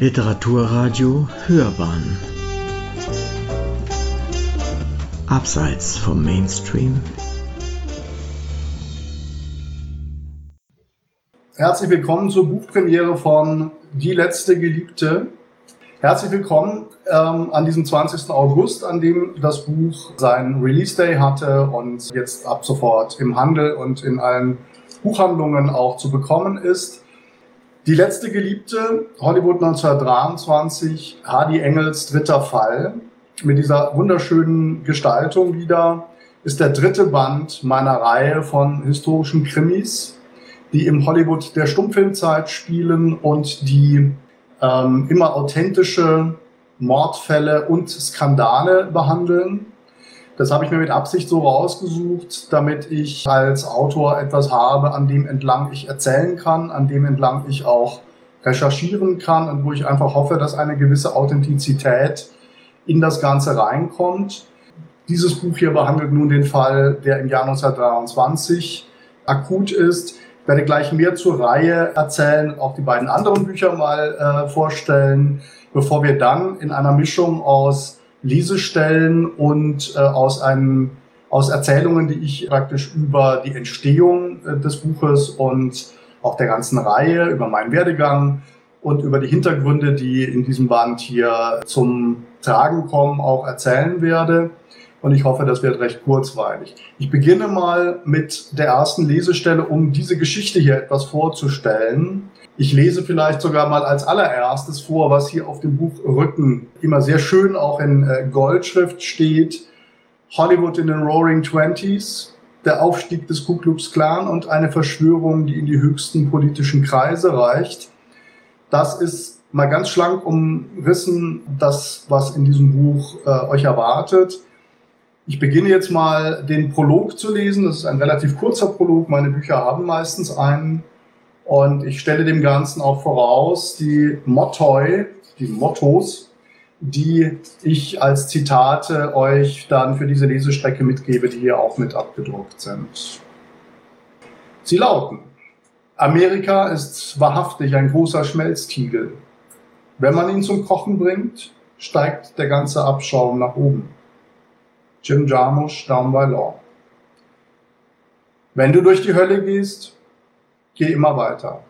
Literaturradio Hörbahn Abseits vom Mainstream Herzlich willkommen zur Buchpremiere von Die letzte Geliebte. Herzlich willkommen ähm, an diesem 20. August, an dem das Buch seinen Release Day hatte und jetzt ab sofort im Handel und in allen Buchhandlungen auch zu bekommen ist. Die letzte Geliebte, Hollywood 1923, Hardy Engels dritter Fall, mit dieser wunderschönen Gestaltung wieder, ist der dritte Band meiner Reihe von historischen Krimis, die im Hollywood der Stummfilmzeit spielen und die ähm, immer authentische Mordfälle und Skandale behandeln. Das habe ich mir mit Absicht so rausgesucht, damit ich als Autor etwas habe, an dem entlang ich erzählen kann, an dem entlang ich auch recherchieren kann und wo ich einfach hoffe, dass eine gewisse Authentizität in das Ganze reinkommt. Dieses Buch hier behandelt nun den Fall, der im Jahr 1923 akut ist. Ich werde gleich mehr zur Reihe erzählen, auch die beiden anderen Bücher mal äh, vorstellen, bevor wir dann in einer Mischung aus Lesestellen und äh, aus einem aus Erzählungen, die ich praktisch über die Entstehung äh, des Buches und auch der ganzen Reihe, über meinen Werdegang und über die Hintergründe, die in diesem Band hier zum Tragen kommen, auch erzählen werde. Und ich hoffe, das wird recht kurzweilig. Ich beginne mal mit der ersten Lesestelle, um diese Geschichte hier etwas vorzustellen. Ich lese vielleicht sogar mal als allererstes vor, was hier auf dem Buchrücken immer sehr schön auch in äh, Goldschrift steht. Hollywood in den Roaring Twenties, der Aufstieg des Ku Klux Klan und eine Verschwörung, die in die höchsten politischen Kreise reicht. Das ist mal ganz schlank umrissen, das, was in diesem Buch äh, euch erwartet. Ich beginne jetzt mal den Prolog zu lesen. Das ist ein relativ kurzer Prolog. Meine Bücher haben meistens einen. Und ich stelle dem Ganzen auch voraus, die Mottoi, die Mottos, die ich als Zitate euch dann für diese Lesestrecke mitgebe, die hier auch mit abgedruckt sind. Sie lauten, Amerika ist wahrhaftig ein großer Schmelztiegel. Wenn man ihn zum Kochen bringt, steigt der ganze Abschaum nach oben. Jim Jarmusch, Down by Law. Wenn du durch die Hölle gehst, Geh immer weiter.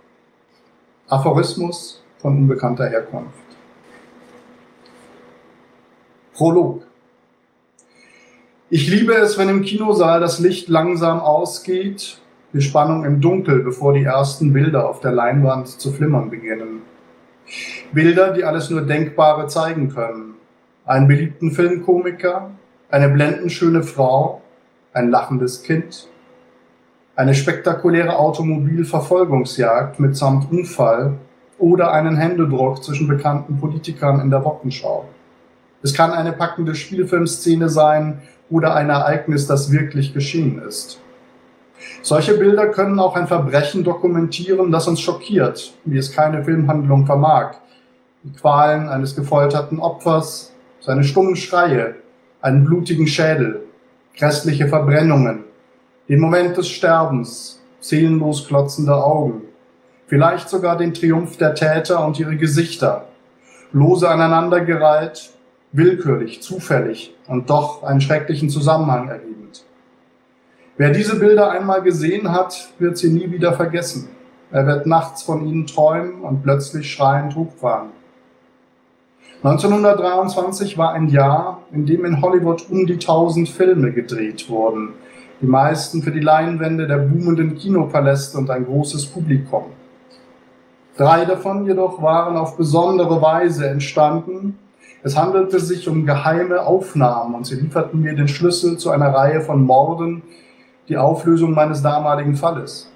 Aphorismus von unbekannter Herkunft. Prolog. Ich liebe es, wenn im Kinosaal das Licht langsam ausgeht, die Spannung im Dunkel, bevor die ersten Bilder auf der Leinwand zu flimmern beginnen. Bilder, die alles nur Denkbare zeigen können. Einen beliebten Filmkomiker, eine blendenschöne Frau, ein lachendes Kind, eine spektakuläre Automobilverfolgungsjagd mitsamt Unfall oder einen Händedruck zwischen bekannten Politikern in der Wochenschau. Es kann eine packende Spielfilmszene sein oder ein Ereignis, das wirklich geschehen ist. Solche Bilder können auch ein Verbrechen dokumentieren, das uns schockiert, wie es keine Filmhandlung vermag. Die Qualen eines gefolterten Opfers, seine stummen Schreie, einen blutigen Schädel, grässliche Verbrennungen, den Moment des Sterbens, seelenlos klotzende Augen, vielleicht sogar den Triumph der Täter und ihre Gesichter, lose aneinandergereiht, willkürlich, zufällig und doch einen schrecklichen Zusammenhang ergebend. Wer diese Bilder einmal gesehen hat, wird sie nie wieder vergessen. Er wird nachts von ihnen träumen und plötzlich schreiend hochfahren. 1923 war ein Jahr, in dem in Hollywood um die tausend Filme gedreht wurden, die meisten für die Leinwände der boomenden Kinopaläste und ein großes Publikum. Drei davon jedoch waren auf besondere Weise entstanden. Es handelte sich um geheime Aufnahmen und sie lieferten mir den Schlüssel zu einer Reihe von Morden, die Auflösung meines damaligen Falles.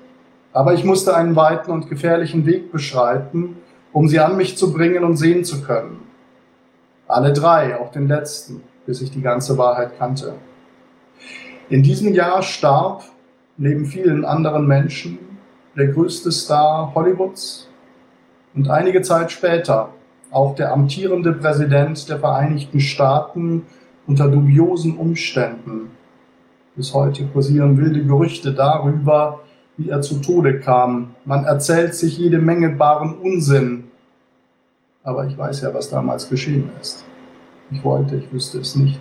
Aber ich musste einen weiten und gefährlichen Weg beschreiten, um sie an mich zu bringen und sehen zu können. Alle drei, auch den letzten, bis ich die ganze Wahrheit kannte. In diesem Jahr starb neben vielen anderen Menschen der größte Star Hollywoods und einige Zeit später auch der amtierende Präsident der Vereinigten Staaten unter dubiosen Umständen. Bis heute kursieren wilde Gerüchte darüber, wie er zu Tode kam. Man erzählt sich jede Menge baren Unsinn. aber ich weiß ja, was damals geschehen ist. Ich wollte, ich wüsste es nicht.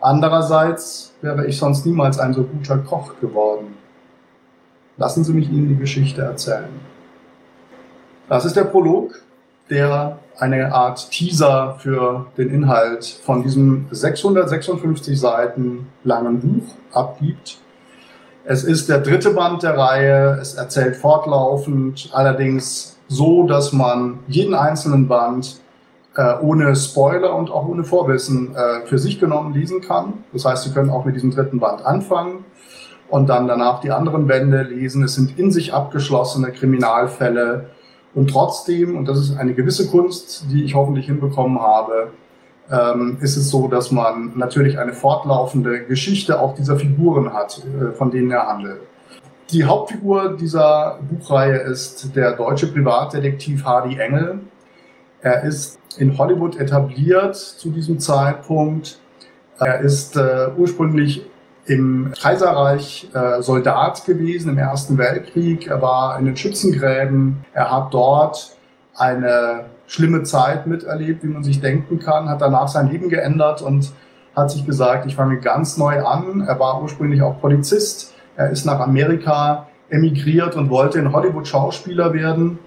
Andererseits wäre ich sonst niemals ein so guter Koch geworden. Lassen Sie mich Ihnen die Geschichte erzählen. Das ist der Prolog, der eine Art Teaser für den Inhalt von diesem 656 Seiten langen Buch abgibt. Es ist der dritte Band der Reihe. Es erzählt fortlaufend, allerdings so, dass man jeden einzelnen Band äh, ohne Spoiler und auch ohne Vorwissen äh, für sich genommen lesen kann. Das heißt, Sie können auch mit diesem dritten Band anfangen und dann danach die anderen Bände lesen. Es sind in sich abgeschlossene Kriminalfälle und trotzdem, und das ist eine gewisse Kunst, die ich hoffentlich hinbekommen habe, ähm, ist es so, dass man natürlich eine fortlaufende Geschichte auch dieser Figuren hat, äh, von denen er handelt. Die Hauptfigur dieser Buchreihe ist der deutsche Privatdetektiv Hardy Engel. Er ist in Hollywood etabliert zu diesem Zeitpunkt. Er ist äh, ursprünglich im Kaiserreich äh, Soldat gewesen im Ersten Weltkrieg. Er war in den Schützengräben. Er hat dort eine schlimme Zeit miterlebt, wie man sich denken kann, hat danach sein Leben geändert und hat sich gesagt, ich fange ganz neu an. Er war ursprünglich auch Polizist. Er ist nach Amerika emigriert und wollte in Hollywood Schauspieler werden.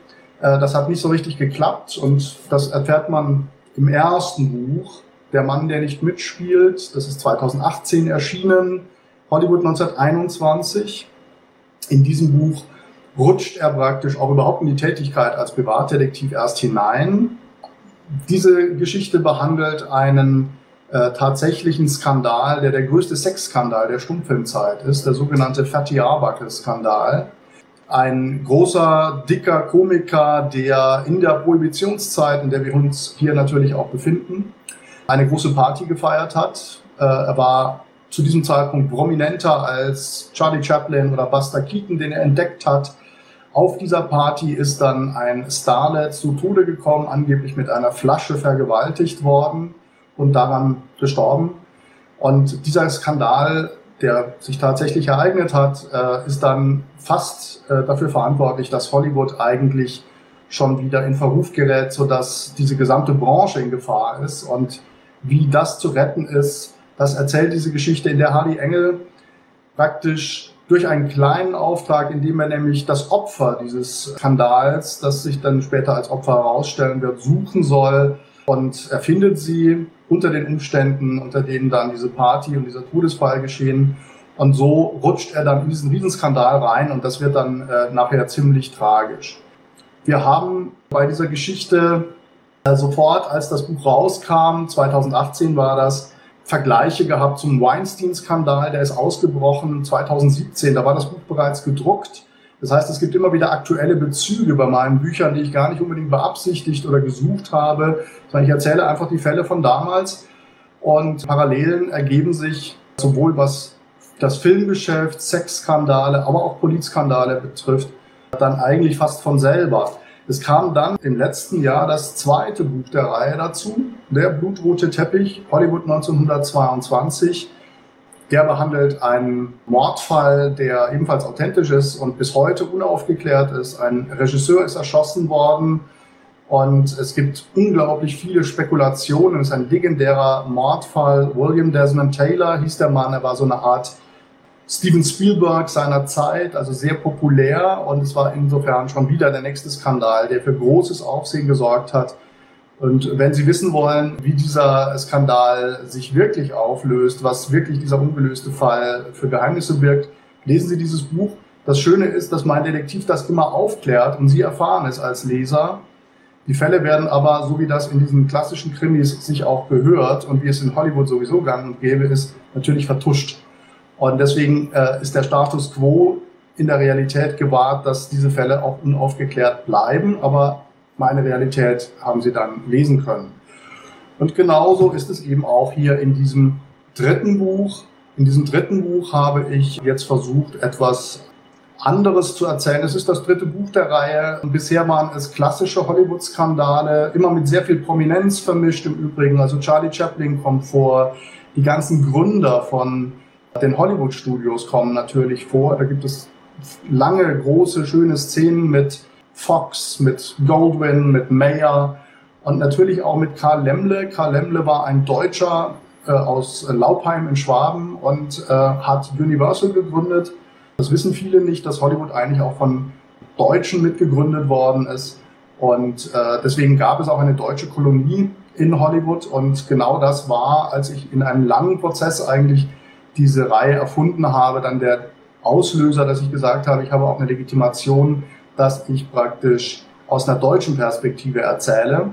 Äh, das hat nicht so richtig geklappt und das erfährt man im ersten Buch. Der Mann, der nicht mitspielt, das ist 2018 erschienen, Hollywood 1921. In diesem Buch rutscht er praktisch auch überhaupt in die Tätigkeit als Privatdetektiv erst hinein. Diese Geschichte behandelt einen äh, tatsächlichen Skandal, der der größte Sexskandal der Stummfilmzeit ist, der sogenannte Fatty Arbuckle-Skandal ein großer, dicker Komiker, der in der Prohibitionszeit, in der wir uns hier natürlich auch befinden, eine große Party gefeiert hat. Äh, er war zu diesem Zeitpunkt prominenter als Charlie Chaplin oder Buster Keaton, den er entdeckt hat. Auf dieser Party ist dann ein Starlet zu Tode gekommen, angeblich mit einer Flasche vergewaltigt worden und daran gestorben. Und dieser Skandal der sich tatsächlich ereignet hat, äh, ist dann fast äh, dafür verantwortlich, dass Hollywood eigentlich schon wieder in Verruf gerät, sodass diese gesamte Branche in Gefahr ist. Und wie das zu retten ist, das erzählt diese Geschichte, in der Hardy Engel praktisch durch einen kleinen Auftrag, indem er nämlich das Opfer dieses Skandals, das sich dann später als Opfer herausstellen wird, suchen soll. Und er findet sie unter den Umständen, unter denen dann diese Party und dieser Todesfall geschehen. Und so rutscht er dann in diesen Riesenskandal rein und das wird dann äh, nachher ziemlich tragisch. Wir haben bei dieser Geschichte äh, sofort, als das Buch rauskam, 2018 war das, Vergleiche gehabt zum Weinstein-Skandal, der ist ausgebrochen 2017, da war das Buch bereits gedruckt. Das heißt, es gibt immer wieder aktuelle Bezüge bei meinen Büchern, die ich gar nicht unbedingt beabsichtigt oder gesucht habe, sondern ich erzähle einfach die Fälle von damals und Parallelen ergeben sich sowohl was das Filmgeschäft, Sexskandale, aber auch Polizskandale betrifft, dann eigentlich fast von selber. Es kam dann im letzten Jahr das zweite Buch der Reihe dazu, der blutrote Teppich, Hollywood 1922 der behandelt einen Mordfall, der ebenfalls authentisch ist und bis heute unaufgeklärt ist. Ein Regisseur ist erschossen worden und es gibt unglaublich viele Spekulationen. Es ist ein legendärer Mordfall. William Desmond Taylor hieß der Mann. Er war so eine Art Steven Spielberg seiner Zeit, also sehr populär und es war insofern schon wieder der nächste Skandal, der für großes Aufsehen gesorgt hat. Und wenn Sie wissen wollen, wie dieser Skandal sich wirklich auflöst, was wirklich dieser ungelöste Fall für Geheimnisse birgt, lesen Sie dieses Buch. Das Schöne ist, dass mein Detektiv das immer aufklärt und Sie erfahren es als Leser. Die Fälle werden aber, so wie das in diesen klassischen Krimis sich auch gehört und wie es in Hollywood sowieso gang und gäbe ist, natürlich vertuscht. Und deswegen äh, ist der Status quo in der Realität gewahrt, dass diese Fälle auch unaufgeklärt bleiben, aber meine Realität haben sie dann lesen können. Und genauso ist es eben auch hier in diesem dritten Buch. In diesem dritten Buch habe ich jetzt versucht, etwas anderes zu erzählen. Es ist das dritte Buch der Reihe. Bisher waren es klassische Hollywood-Skandale, immer mit sehr viel Prominenz vermischt im Übrigen. Also Charlie Chaplin kommt vor, die ganzen Gründer von den Hollywood-Studios kommen natürlich vor. Da gibt es lange, große, schöne Szenen mit Fox, mit Goldwyn, mit Mayer und natürlich auch mit Karl Lemle. Karl Lemle war ein Deutscher äh, aus Laupheim in Schwaben und äh, hat Universal gegründet. Das wissen viele nicht, dass Hollywood eigentlich auch von Deutschen mitgegründet worden ist. Und äh, deswegen gab es auch eine deutsche Kolonie in Hollywood. Und genau das war, als ich in einem langen Prozess eigentlich diese Reihe erfunden habe, dann der Auslöser, dass ich gesagt habe, ich habe auch eine Legitimation, dass ich praktisch aus einer deutschen Perspektive erzähle.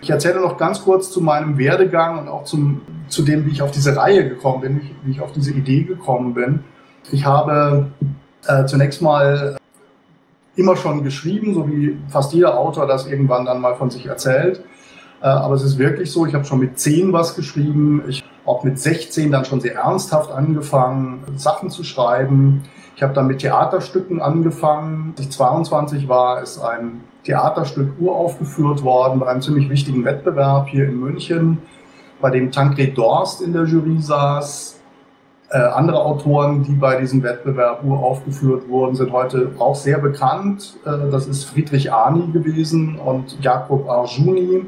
Ich erzähle noch ganz kurz zu meinem Werdegang und auch zum, zu dem, wie ich auf diese Reihe gekommen bin, wie ich auf diese Idee gekommen bin. Ich habe äh, zunächst mal immer schon geschrieben, so wie fast jeder Autor das irgendwann dann mal von sich erzählt. Äh, aber es ist wirklich so, ich habe schon mit 10 was geschrieben, ich auch mit 16 dann schon sehr ernsthaft angefangen, Sachen zu schreiben. Ich habe dann mit Theaterstücken angefangen. Als ich 22 war, ist ein Theaterstück uraufgeführt worden bei einem ziemlich wichtigen Wettbewerb hier in München, bei dem Tancred Dorst in der Jury saß. Äh, andere Autoren, die bei diesem Wettbewerb uraufgeführt wurden, sind heute auch sehr bekannt. Äh, das ist Friedrich Arni gewesen und Jakob Arjuni.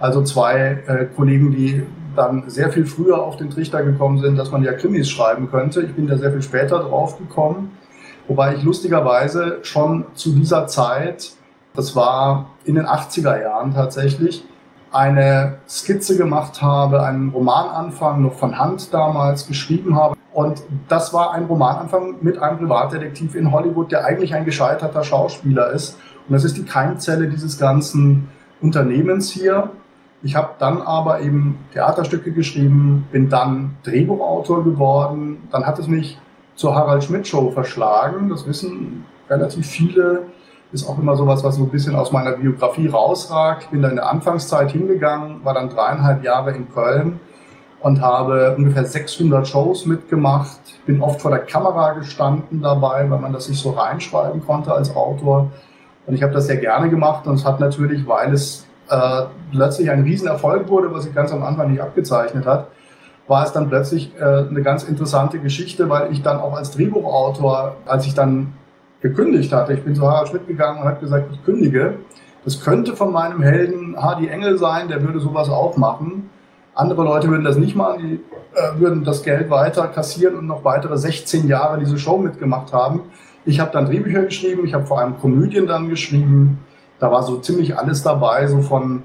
Also zwei äh, Kollegen, die dann sehr viel früher auf den Trichter gekommen sind, dass man ja Krimis schreiben könnte. Ich bin da sehr viel später drauf gekommen, wobei ich lustigerweise schon zu dieser Zeit, das war in den 80er Jahren tatsächlich, eine Skizze gemacht habe, einen Romananfang noch von Hand damals geschrieben habe. Und das war ein Romananfang mit einem Privatdetektiv in Hollywood, der eigentlich ein gescheiterter Schauspieler ist. Und das ist die Keimzelle dieses ganzen Unternehmens hier. Ich habe dann aber eben Theaterstücke geschrieben, bin dann Drehbuchautor geworden. Dann hat es mich zur Harald Schmidt Show verschlagen. Das wissen relativ viele. Ist auch immer sowas, was so ein bisschen aus meiner Biografie rausragt. Bin da in der Anfangszeit hingegangen, war dann dreieinhalb Jahre in Köln und habe ungefähr 600 Shows mitgemacht. Bin oft vor der Kamera gestanden dabei, weil man das nicht so reinschreiben konnte als Autor. Und ich habe das sehr gerne gemacht und es hat natürlich, weil es äh, plötzlich ein Riesenerfolg wurde, was sich ganz am Anfang nicht abgezeichnet hat, war es dann plötzlich äh, eine ganz interessante Geschichte, weil ich dann auch als Drehbuchautor, als ich dann gekündigt hatte, ich bin zu Harald Schmidt gegangen und habe gesagt, ich kündige. Das könnte von meinem Helden Hardy Engel sein, der würde sowas auch machen. Andere Leute würden das nicht machen, die äh, würden das Geld weiter kassieren und noch weitere 16 Jahre diese Show mitgemacht haben. Ich habe dann Drehbücher geschrieben, ich habe vor allem Komödien dann geschrieben, da war so ziemlich alles dabei, so von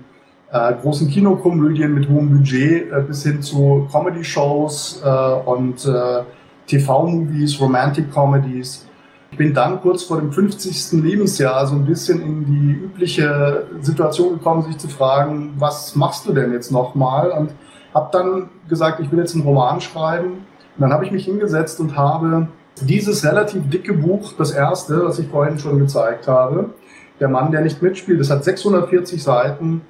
äh, großen Kinokomödien mit hohem Budget äh, bis hin zu Comedy-Shows äh, und äh, TV-Movies, Romantic-Comedies. Ich bin dann kurz vor dem 50. Lebensjahr so ein bisschen in die übliche Situation gekommen, sich zu fragen, was machst du denn jetzt nochmal? Und habe dann gesagt, ich will jetzt einen Roman schreiben. Und dann habe ich mich hingesetzt und habe dieses relativ dicke Buch, das erste, was ich vorhin schon gezeigt habe, der Mann, der nicht mitspielt. Das hat 640 Seiten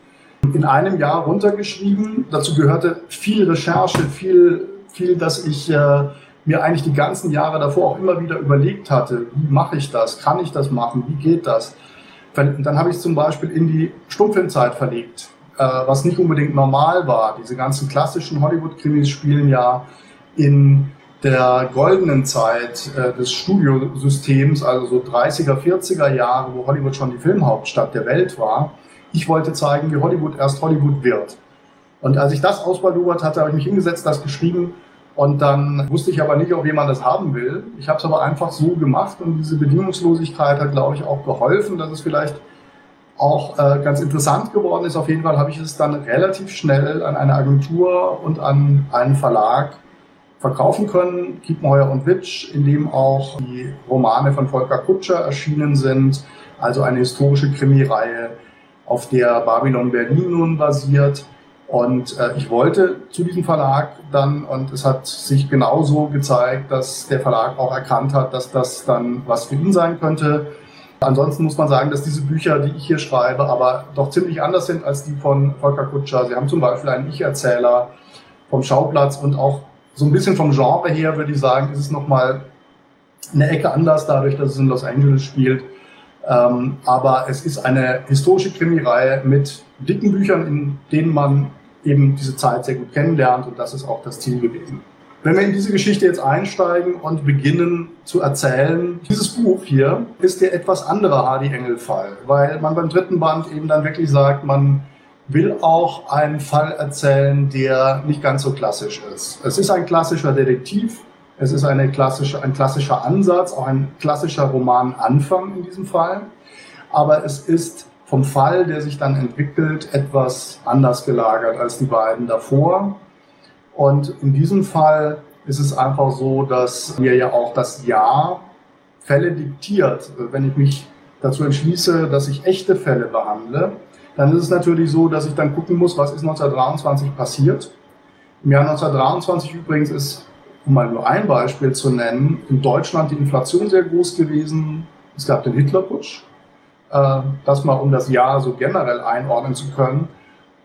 in einem Jahr runtergeschrieben. Dazu gehörte viel Recherche, viel, viel, dass ich äh, mir eigentlich die ganzen Jahre davor auch immer wieder überlegt hatte, wie mache ich das, kann ich das machen, wie geht das. Dann habe ich es zum Beispiel in die Stummfilmzeit verlegt, äh, was nicht unbedingt normal war. Diese ganzen klassischen Hollywood-Krimis spielen ja in der goldenen Zeit äh, des Studiosystems, also so 30er, 40er Jahre, wo Hollywood schon die Filmhauptstadt der Welt war. Ich wollte zeigen, wie Hollywood erst Hollywood wird. Und als ich das ausbaldowert hatte, habe ich mich hingesetzt, das geschrieben und dann wusste ich aber nicht, ob jemand das haben will. Ich habe es aber einfach so gemacht und diese Bedingungslosigkeit hat, glaube ich, auch geholfen, dass es vielleicht auch äh, ganz interessant geworden ist. Auf jeden Fall habe ich es dann relativ schnell an eine Agentur und an einen Verlag verkaufen können. Kiepenheuer und Witsch, in dem auch die Romane von Volker Kutscher erschienen sind, also eine historische Krimireihe, auf der Babylon Berlin nun basiert. Und äh, ich wollte zu diesem Verlag dann, und es hat sich genauso gezeigt, dass der Verlag auch erkannt hat, dass das dann was für ihn sein könnte. Ansonsten muss man sagen, dass diese Bücher, die ich hier schreibe, aber doch ziemlich anders sind als die von Volker Kutscher. Sie haben zum Beispiel einen Ich-Erzähler vom Schauplatz und auch so ein bisschen vom Genre her würde ich sagen, ist es nochmal eine Ecke anders, dadurch, dass es in Los Angeles spielt. Ähm, aber es ist eine historische Krimireihe mit dicken Büchern, in denen man eben diese Zeit sehr gut kennenlernt und das ist auch das Ziel gewesen. Wenn wir in diese Geschichte jetzt einsteigen und beginnen zu erzählen. Dieses Buch hier ist der etwas andere Hardy Engel-Fall, weil man beim dritten Band eben dann wirklich sagt, man will auch einen Fall erzählen, der nicht ganz so klassisch ist. Es ist ein klassischer Detektiv, es ist eine klassische, ein klassischer Ansatz, auch ein klassischer Romananfang in diesem Fall, aber es ist vom Fall, der sich dann entwickelt, etwas anders gelagert als die beiden davor. Und in diesem Fall ist es einfach so, dass mir ja auch das Jahr Fälle diktiert. Wenn ich mich dazu entschließe, dass ich echte Fälle behandle, dann ist es natürlich so, dass ich dann gucken muss, was ist 1923 passiert. Im Jahr 1923 übrigens ist, um mal nur ein Beispiel zu nennen, in Deutschland die Inflation sehr groß gewesen. Es gab den Hitlerputsch. Äh, das mal um das Jahr so generell einordnen zu können.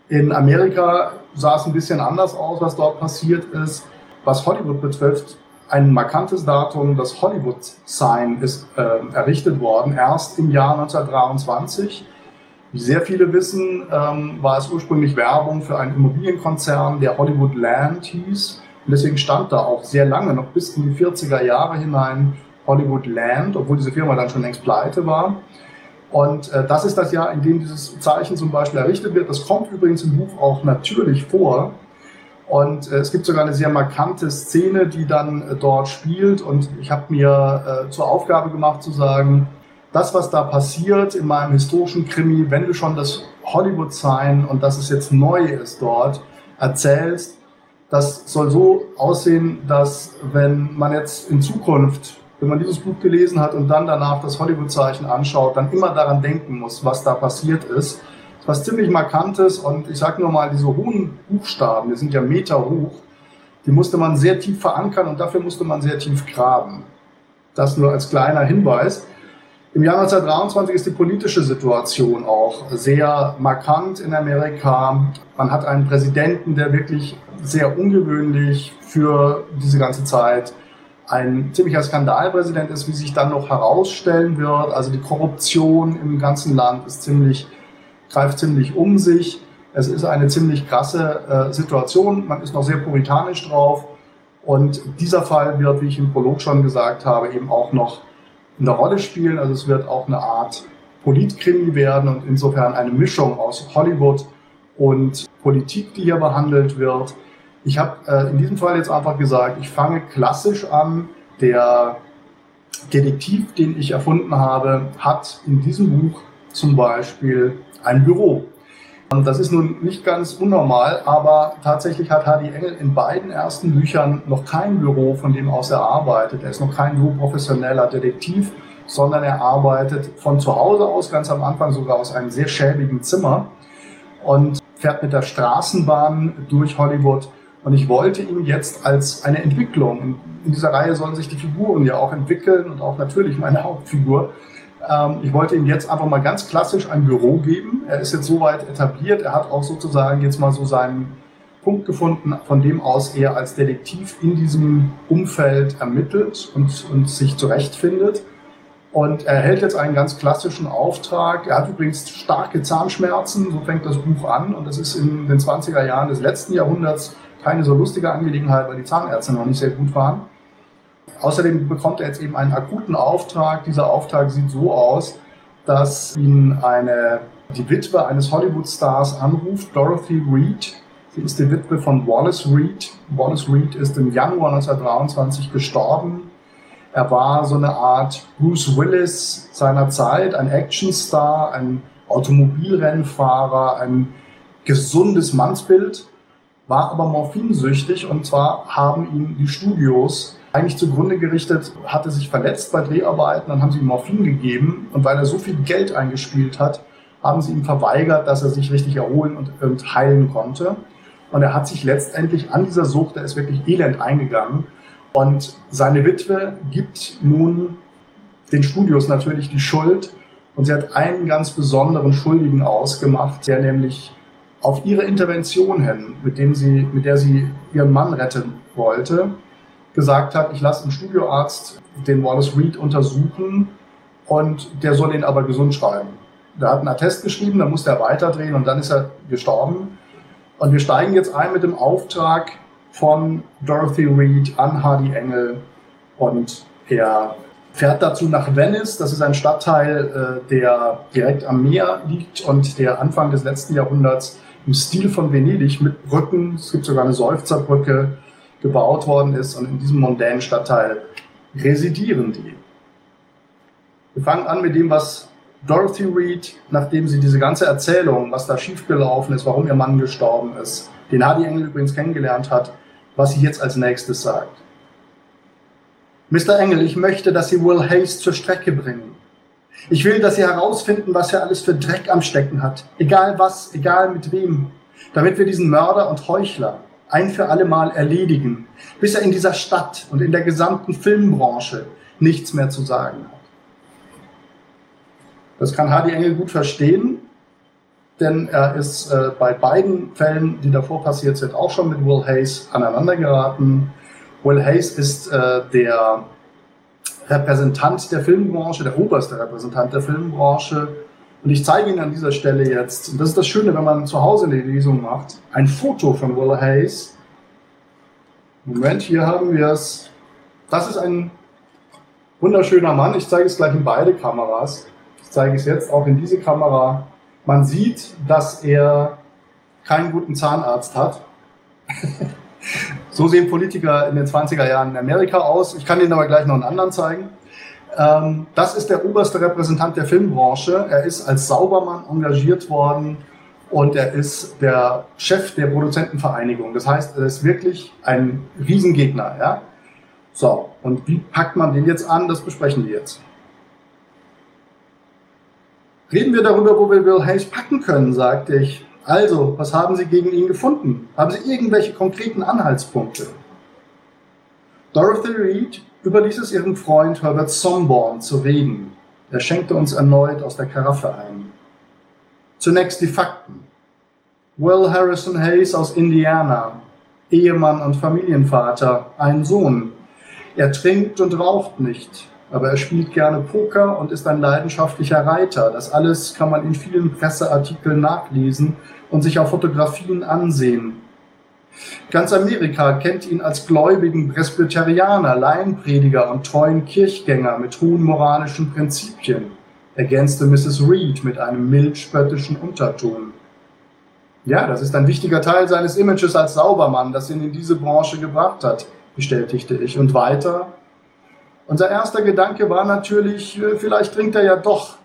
In Amerika sah es ein bisschen anders aus, was dort passiert ist. Was Hollywood betrifft, ein markantes Datum, das Hollywood-Sign ist äh, errichtet worden, erst im Jahr 1923. Wie sehr viele wissen, ähm, war es ursprünglich Werbung für einen Immobilienkonzern, der Hollywood Land hieß. Und deswegen stand da auch sehr lange, noch bis in die 40er Jahre hinein, Hollywood Land, obwohl diese Firma dann schon längst pleite war. Und äh, das ist das Jahr, in dem dieses Zeichen zum Beispiel errichtet wird. Das kommt übrigens im Buch auch natürlich vor. Und äh, es gibt sogar eine sehr markante Szene, die dann äh, dort spielt. Und ich habe mir äh, zur Aufgabe gemacht zu sagen, das, was da passiert in meinem historischen Krimi, wenn du schon das Hollywood-Sign und dass es jetzt neu ist dort erzählst, das soll so aussehen, dass wenn man jetzt in Zukunft wenn man dieses Buch gelesen hat und dann danach das Hollywood-Zeichen anschaut, dann immer daran denken muss, was da passiert ist. Was ziemlich markantes und ich sage nur mal, diese hohen Buchstaben, die sind ja Meter hoch, die musste man sehr tief verankern und dafür musste man sehr tief graben. Das nur als kleiner Hinweis. Im Jahr 1923 ist die politische Situation auch sehr markant in Amerika. Man hat einen Präsidenten, der wirklich sehr ungewöhnlich für diese ganze Zeit ein ziemlicher Skandalpräsident ist, wie sich dann noch herausstellen wird. Also die Korruption im ganzen Land ist ziemlich, greift ziemlich um sich. Es ist eine ziemlich krasse äh, Situation. Man ist noch sehr puritanisch drauf. Und dieser Fall wird, wie ich im Prolog schon gesagt habe, eben auch noch eine Rolle spielen. Also es wird auch eine Art Politkrimi werden und insofern eine Mischung aus Hollywood und Politik, die hier behandelt wird. Ich habe äh, in diesem Fall jetzt einfach gesagt, ich fange klassisch an. Der Detektiv, den ich erfunden habe, hat in diesem Buch zum Beispiel ein Büro. Und das ist nun nicht ganz unnormal, aber tatsächlich hat Hardy Engel in beiden ersten Büchern noch kein Büro, von dem aus er arbeitet. Er ist noch kein so professioneller Detektiv, sondern er arbeitet von zu Hause aus, ganz am Anfang sogar aus einem sehr schäbigen Zimmer und fährt mit der Straßenbahn durch Hollywood und ich wollte ihn jetzt als eine Entwicklung, in dieser Reihe sollen sich die Figuren ja auch entwickeln und auch natürlich meine Hauptfigur. Ähm, ich wollte ihm jetzt einfach mal ganz klassisch ein Büro geben. Er ist jetzt soweit etabliert. Er hat auch sozusagen jetzt mal so seinen Punkt gefunden, von dem aus er als Detektiv in diesem Umfeld ermittelt und, und sich zurechtfindet. Und er erhält jetzt einen ganz klassischen Auftrag. Er hat übrigens starke Zahnschmerzen, so fängt das Buch an. Und das ist in den 20er Jahren des letzten Jahrhunderts keine so lustige Angelegenheit, weil die Zahnärzte noch nicht sehr gut waren. Außerdem bekommt er jetzt eben einen akuten Auftrag. Dieser Auftrag sieht so aus, dass ihn eine, die Witwe eines Hollywood-Stars anruft, Dorothy Reed. Sie ist die Witwe von Wallace Reed. Wallace Reed ist im Januar 1923 gestorben. Er war so eine Art Bruce Willis seiner Zeit, ein Actionstar, ein Automobilrennfahrer, ein gesundes Mannsbild war aber morphinsüchtig und zwar haben ihm die Studios eigentlich zugrunde gerichtet, hatte sich verletzt bei Dreharbeiten, dann haben sie ihm Morphin gegeben und weil er so viel Geld eingespielt hat, haben sie ihm verweigert, dass er sich richtig erholen und, und heilen konnte. Und er hat sich letztendlich an dieser Sucht, er ist wirklich elend eingegangen. Und seine Witwe gibt nun den Studios natürlich die Schuld. Und sie hat einen ganz besonderen Schuldigen ausgemacht, der nämlich auf ihre Intervention hin, mit, dem sie, mit der sie ihren Mann retten wollte, gesagt hat, ich lasse einen Studioarzt den Wallace Reed untersuchen und der soll ihn aber gesund schreiben. Der hat einen Attest geschrieben, dann musste er weiterdrehen und dann ist er gestorben. Und wir steigen jetzt ein mit dem Auftrag von Dorothy Reed an Hardy Engel und Er fährt dazu nach Venice. Das ist ein Stadtteil, äh, der direkt am Meer liegt und der Anfang des letzten Jahrhunderts im Stil von Venedig mit Brücken, es gibt sogar eine Seufzerbrücke, gebaut worden ist. Und in diesem mondänen Stadtteil residieren die. Wir fangen an mit dem, was Dorothy Reed, nachdem sie diese ganze Erzählung, was da schiefgelaufen ist, warum ihr Mann gestorben ist, den Hardy Engel übrigens kennengelernt hat, was sie jetzt als nächstes sagt. Mr. Engel, ich möchte, dass Sie Will Hayes zur Strecke bringen. Ich will, dass Sie herausfinden, was er alles für Dreck am Stecken hat. Egal was, egal mit wem. Damit wir diesen Mörder und Heuchler ein für alle Mal erledigen, bis er in dieser Stadt und in der gesamten Filmbranche nichts mehr zu sagen hat. Das kann Hardy Engel gut verstehen, denn er ist äh, bei beiden Fällen, die davor passiert sind, auch schon mit Will Hayes aneinandergeraten. Will Hayes ist äh, der Repräsentant der Filmbranche, der oberste Repräsentant der Filmbranche. Und ich zeige Ihnen an dieser Stelle jetzt, und das ist das Schöne, wenn man zu Hause eine Lesung macht, ein Foto von Will Hayes. Moment, hier haben wir es. Das ist ein wunderschöner Mann. Ich zeige es gleich in beide Kameras zeige ich es jetzt auch in diese Kamera. Man sieht, dass er keinen guten Zahnarzt hat. so sehen Politiker in den 20er Jahren in Amerika aus. Ich kann Ihnen aber gleich noch einen anderen zeigen. Ähm, das ist der oberste Repräsentant der Filmbranche. Er ist als Saubermann engagiert worden und er ist der Chef der Produzentenvereinigung. Das heißt, er ist wirklich ein Riesengegner. Ja? So, und wie packt man den jetzt an? Das besprechen wir jetzt. Reden wir darüber, wo wir Will Hayes packen können, sagte ich. Also, was haben Sie gegen ihn gefunden? Haben Sie irgendwelche konkreten Anhaltspunkte? Dorothy Reed überließ es ihrem Freund Herbert Somborn zu reden. Er schenkte uns erneut aus der Karaffe ein. Zunächst die Fakten. Will Harrison Hayes aus Indiana, Ehemann und Familienvater, ein Sohn. Er trinkt und raucht nicht, aber er spielt gerne Poker und ist ein leidenschaftlicher Reiter. Das alles kann man in vielen Presseartikeln nachlesen und sich auf Fotografien ansehen. Ganz Amerika kennt ihn als gläubigen Presbyterianer, Laienprediger und treuen Kirchgänger mit hohen moralischen Prinzipien, ergänzte Mrs. Reed mit einem mild spöttischen Unterton. Ja, das ist ein wichtiger Teil seines Images als Saubermann, das ihn in diese Branche gebracht hat, bestätigte ich. Und weiter, unser erster Gedanke war natürlich, äh, vielleicht trinkt er ja doch.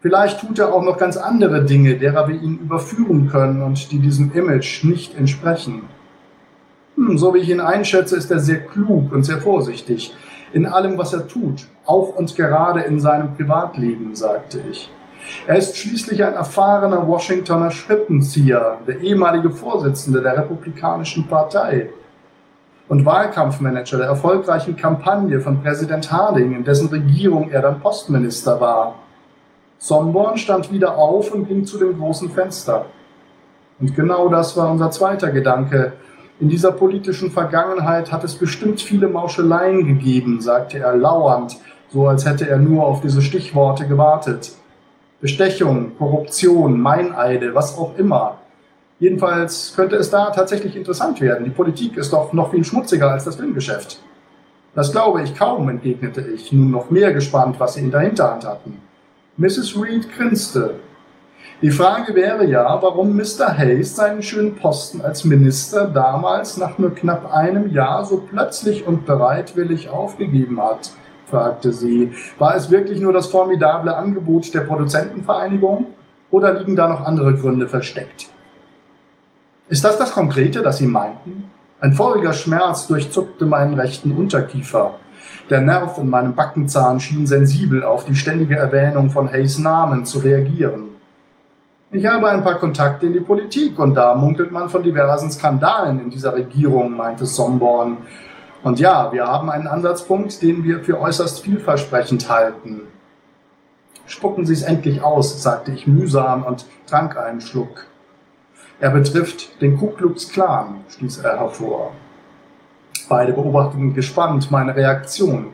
Vielleicht tut er auch noch ganz andere Dinge, derer wir ihn überführen können und die diesem Image nicht entsprechen. Hm, so wie ich ihn einschätze, ist er sehr klug und sehr vorsichtig in allem, was er tut, auch und gerade in seinem Privatleben, sagte ich. Er ist schließlich ein erfahrener Washingtoner Schrippenzieher, der ehemalige Vorsitzende der Republikanischen Partei und Wahlkampfmanager der erfolgreichen Kampagne von Präsident Harding, in dessen Regierung er dann Postminister war. Somborn stand wieder auf und ging zu dem großen Fenster. Und genau das war unser zweiter Gedanke. In dieser politischen Vergangenheit hat es bestimmt viele Mauscheleien gegeben, sagte er lauernd, so als hätte er nur auf diese Stichworte gewartet. Bestechung, Korruption, Meineide, was auch immer. Jedenfalls könnte es da tatsächlich interessant werden. Die Politik ist doch noch viel schmutziger als das Filmgeschäft. Das glaube ich kaum, entgegnete ich, nun noch mehr gespannt, was sie in der Hinterhand hatten. Mrs. Reed grinste. Die Frage wäre ja, warum Mr. Hayes seinen schönen Posten als Minister damals nach nur knapp einem Jahr so plötzlich und bereitwillig aufgegeben hat, fragte sie. War es wirklich nur das formidable Angebot der Produzentenvereinigung oder liegen da noch andere Gründe versteckt? Ist das das Konkrete, das Sie meinten? Ein voriger Schmerz durchzuckte meinen rechten Unterkiefer. Der Nerv in meinem Backenzahn schien sensibel auf die ständige Erwähnung von Hayes Namen zu reagieren. Ich habe ein paar Kontakte in die Politik und da munkelt man von diversen Skandalen in dieser Regierung, meinte Somborn. Und ja, wir haben einen Ansatzpunkt, den wir für äußerst vielversprechend halten. Spucken Sie es endlich aus, sagte ich mühsam und trank einen Schluck. Er betrifft den Ku Klux Klan, stieß er hervor. Beide beobachteten gespannt meine Reaktion.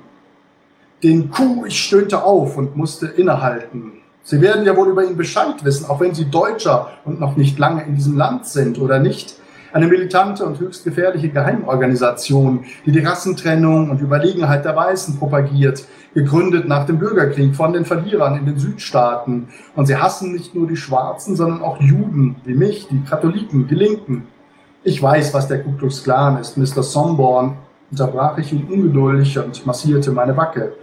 Den Kuh, ich stöhnte auf und musste innehalten. Sie werden ja wohl über ihn Bescheid wissen, auch wenn Sie Deutscher und noch nicht lange in diesem Land sind, oder nicht? Eine militante und höchst gefährliche Geheimorganisation, die die Rassentrennung und Überlegenheit der Weißen propagiert, gegründet nach dem Bürgerkrieg von den Verlierern in den Südstaaten. Und sie hassen nicht nur die Schwarzen, sondern auch Juden, wie mich, die Katholiken, die Linken. Ich weiß, was der Ku Klux Klan ist, Mr. Somborn, unterbrach ich ihn ungeduldig und massierte meine Backe.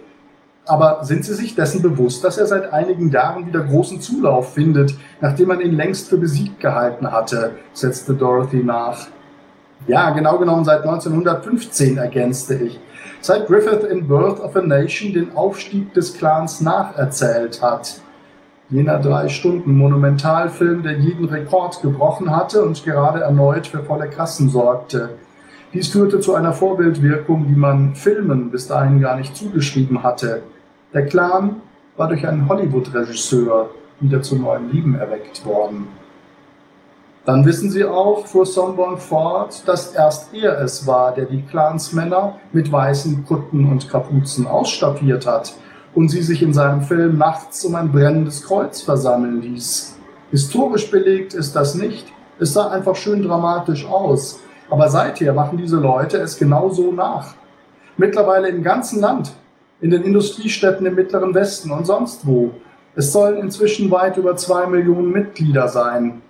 Aber sind Sie sich dessen bewusst, dass er seit einigen Jahren wieder großen Zulauf findet, nachdem man ihn längst für besiegt gehalten hatte, setzte Dorothy nach. Ja, genau genommen seit 1915, ergänzte ich. Seit Griffith in Birth of a Nation den Aufstieg des Clans nacherzählt hat. Jener drei Stunden Monumentalfilm, der jeden Rekord gebrochen hatte und gerade erneut für volle Kassen sorgte. Dies führte zu einer Vorbildwirkung, die man Filmen bis dahin gar nicht zugeschrieben hatte. Der Clan war durch einen Hollywood-Regisseur wieder zu neuem Leben erweckt worden. Dann wissen Sie auch, fuhr Somborn fort, dass erst er es war, der die Clansmänner mit weißen Kutten und Kapuzen ausstaffiert hat und sie sich in seinem Film nachts um ein brennendes Kreuz versammeln ließ. Historisch belegt ist das nicht. Es sah einfach schön dramatisch aus. Aber seither machen diese Leute es genauso nach. Mittlerweile im ganzen Land in den Industriestädten im Mittleren Westen und sonst wo. Es sollen inzwischen weit über zwei Millionen Mitglieder sein.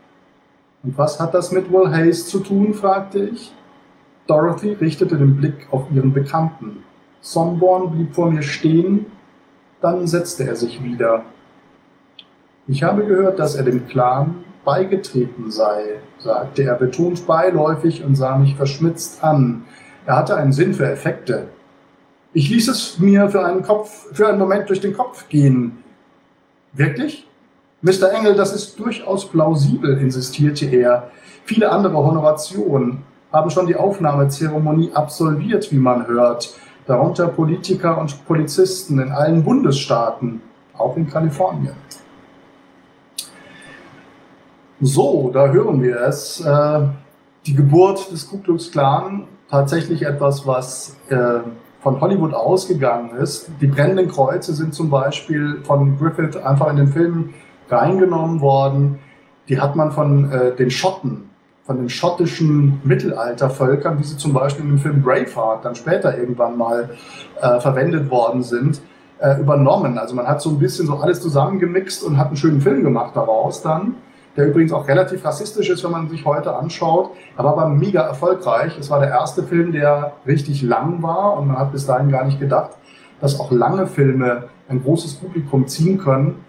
Und was hat das mit Will Hayes zu tun, fragte ich. Dorothy richtete den Blick auf ihren Bekannten. Sonborn blieb vor mir stehen, dann setzte er sich wieder. Ich habe gehört, dass er dem Clan beigetreten sei, sagte er betont beiläufig und sah mich verschmitzt an. Er hatte einen Sinn für Effekte. Ich ließ es mir für einen, Kopf, für einen Moment durch den Kopf gehen. Wirklich? Mr. Engel, das ist durchaus plausibel, insistierte er. Viele andere Honorationen haben schon die Aufnahmezeremonie absolviert, wie man hört. Darunter Politiker und Polizisten in allen Bundesstaaten, auch in Kalifornien. So, da hören wir es. Äh, die Geburt des Ku Klux Klan, tatsächlich etwas, was äh, von Hollywood ausgegangen ist. Die brennenden Kreuze sind zum Beispiel von Griffith einfach in den Film reingenommen worden. Die hat man von äh, den Schotten, von den schottischen Mittelaltervölkern, wie sie zum Beispiel im Film Braveheart dann später irgendwann mal äh, verwendet worden sind, äh, übernommen. Also man hat so ein bisschen so alles zusammengemixt und hat einen schönen Film gemacht daraus dann der übrigens auch relativ rassistisch ist, wenn man sich heute anschaut, aber war mega erfolgreich. Es war der erste Film, der richtig lang war und man hat bis dahin gar nicht gedacht, dass auch lange Filme ein großes Publikum ziehen können.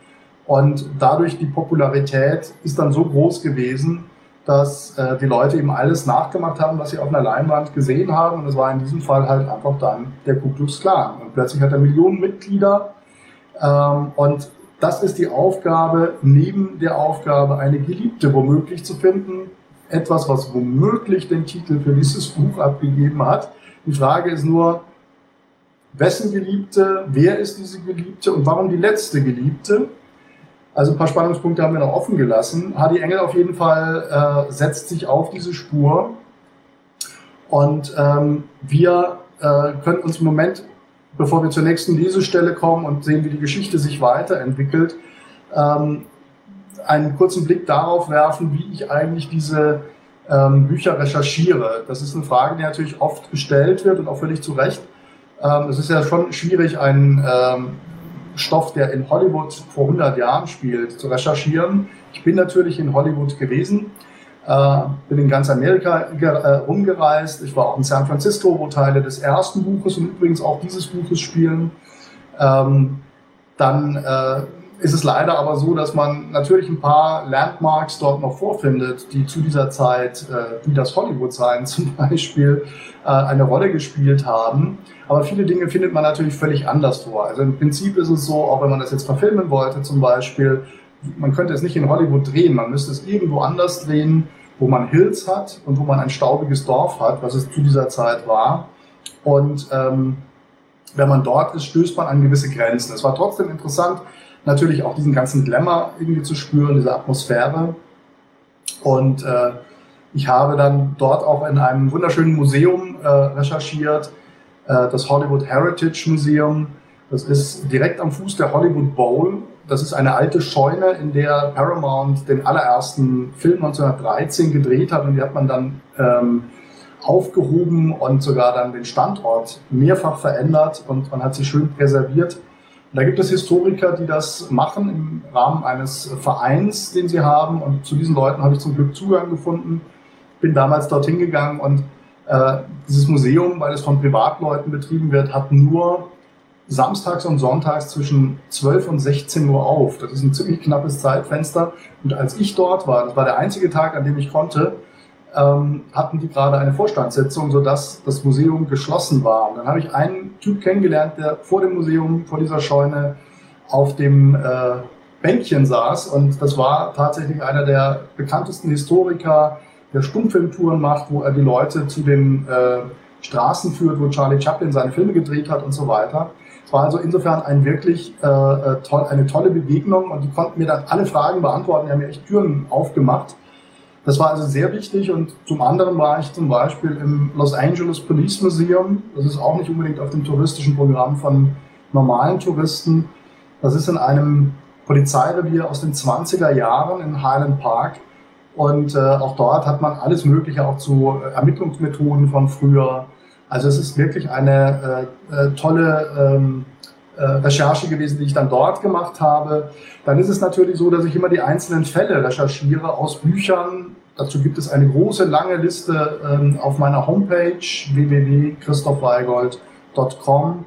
Und dadurch die Popularität ist dann so groß gewesen, dass äh, die Leute eben alles nachgemacht haben, was sie auf einer Leinwand gesehen haben. Und es war in diesem Fall halt einfach dann der Ku Klux Klan. Und plötzlich hat er Millionen Mitglieder. Ähm, und das ist die Aufgabe, neben der Aufgabe, eine Geliebte womöglich zu finden. Etwas, was womöglich den Titel für dieses Buch abgegeben hat. Die Frage ist nur, wessen Geliebte, wer ist diese Geliebte und warum die letzte Geliebte? Also ein paar Spannungspunkte haben wir noch offen gelassen. Hadi Engel auf jeden Fall äh, setzt sich auf diese Spur und ähm, wir äh, können uns im Moment bevor wir zur nächsten Lesestelle kommen und sehen, wie die Geschichte sich weiterentwickelt, ähm, einen kurzen Blick darauf werfen, wie ich eigentlich diese ähm, Bücher recherchiere. Das ist eine Frage, die natürlich oft gestellt wird und auch völlig zu Recht. Ähm, es ist ja schon schwierig, einen ähm, Stoff, der in Hollywood vor 100 Jahren spielt, zu recherchieren. Ich bin natürlich in Hollywood gewesen äh, bin in ganz Amerika äh, rumgereist. Ich war auch in San Francisco, wo Teile des ersten Buches und übrigens auch dieses Buches spielen. Ähm, dann äh, ist es leider aber so, dass man natürlich ein paar Landmarks dort noch vorfindet, die zu dieser Zeit, äh, wie das Hollywood-Sein zum Beispiel, äh, eine Rolle gespielt haben. Aber viele Dinge findet man natürlich völlig anders vor. Also im Prinzip ist es so, auch wenn man das jetzt verfilmen wollte zum Beispiel, man könnte es nicht in Hollywood drehen, man müsste es irgendwo anders drehen, wo man Hills hat und wo man ein staubiges Dorf hat, was es zu dieser Zeit war. Und ähm, wenn man dort ist, stößt man an gewisse Grenzen. Es war trotzdem interessant, natürlich auch diesen ganzen Glamour irgendwie zu spüren, diese Atmosphäre. Und äh, ich habe dann dort auch in einem wunderschönen Museum äh, recherchiert, äh, das Hollywood Heritage Museum. Das ist direkt am Fuß der Hollywood Bowl das ist eine alte Scheune, in der Paramount den allerersten Film 1913 gedreht hat und die hat man dann ähm, aufgehoben und sogar dann den Standort mehrfach verändert und man hat sie schön präserviert. Da gibt es Historiker, die das machen im Rahmen eines Vereins, den sie haben und zu diesen Leuten habe ich zum Glück Zugang gefunden. Bin damals dorthin gegangen und äh, dieses Museum, weil es von Privatleuten betrieben wird, hat nur samstags und sonntags zwischen 12 und 16 Uhr auf. Das ist ein ziemlich knappes Zeitfenster. Und als ich dort war, das war der einzige Tag, an dem ich konnte, ähm, hatten die gerade eine Vorstandssitzung, sodass das Museum geschlossen war. Und dann habe ich einen Typ kennengelernt, der vor dem Museum, vor dieser Scheune, auf dem äh, Bänkchen saß. Und das war tatsächlich einer der bekanntesten Historiker, der Stummfilmtouren macht, wo er die Leute zu den äh, Straßen führt, wo Charlie Chaplin seine Filme gedreht hat und so weiter. Es war also insofern ein wirklich äh, äh, toll, eine tolle Begegnung und die konnten mir dann alle Fragen beantworten. Die haben mir echt Türen aufgemacht. Das war also sehr wichtig und zum anderen war ich zum Beispiel im Los Angeles Police Museum. Das ist auch nicht unbedingt auf dem touristischen Programm von normalen Touristen. Das ist in einem Polizeirevier aus den 20er Jahren in Highland Park. Und äh, auch dort hat man alles Mögliche auch zu äh, Ermittlungsmethoden von früher. Also es ist wirklich eine äh, äh, tolle ähm, äh, Recherche gewesen, die ich dann dort gemacht habe. Dann ist es natürlich so, dass ich immer die einzelnen Fälle recherchiere aus Büchern. Dazu gibt es eine große, lange Liste ähm, auf meiner Homepage www.christophweigold.com,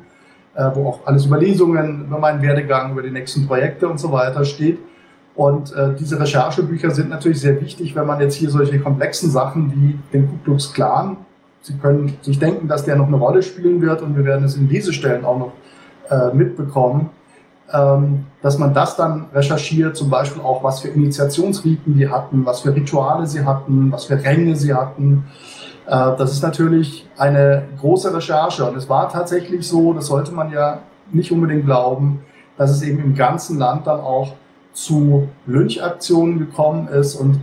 äh, wo auch alles über Lesungen, über meinen Werdegang, über die nächsten Projekte und so weiter steht. Und äh, diese Recherchebücher sind natürlich sehr wichtig, wenn man jetzt hier solche komplexen Sachen wie den Ku Klux Klan, Sie können sich denken, dass der noch eine Rolle spielen wird und wir werden es in Lesestellen auch noch äh, mitbekommen, ähm, dass man das dann recherchiert, zum Beispiel auch, was für Initiationsriten die hatten, was für Rituale sie hatten, was für Ränge sie hatten. Äh, das ist natürlich eine große Recherche und es war tatsächlich so, das sollte man ja nicht unbedingt glauben, dass es eben im ganzen Land dann auch zu Lynchaktionen gekommen ist und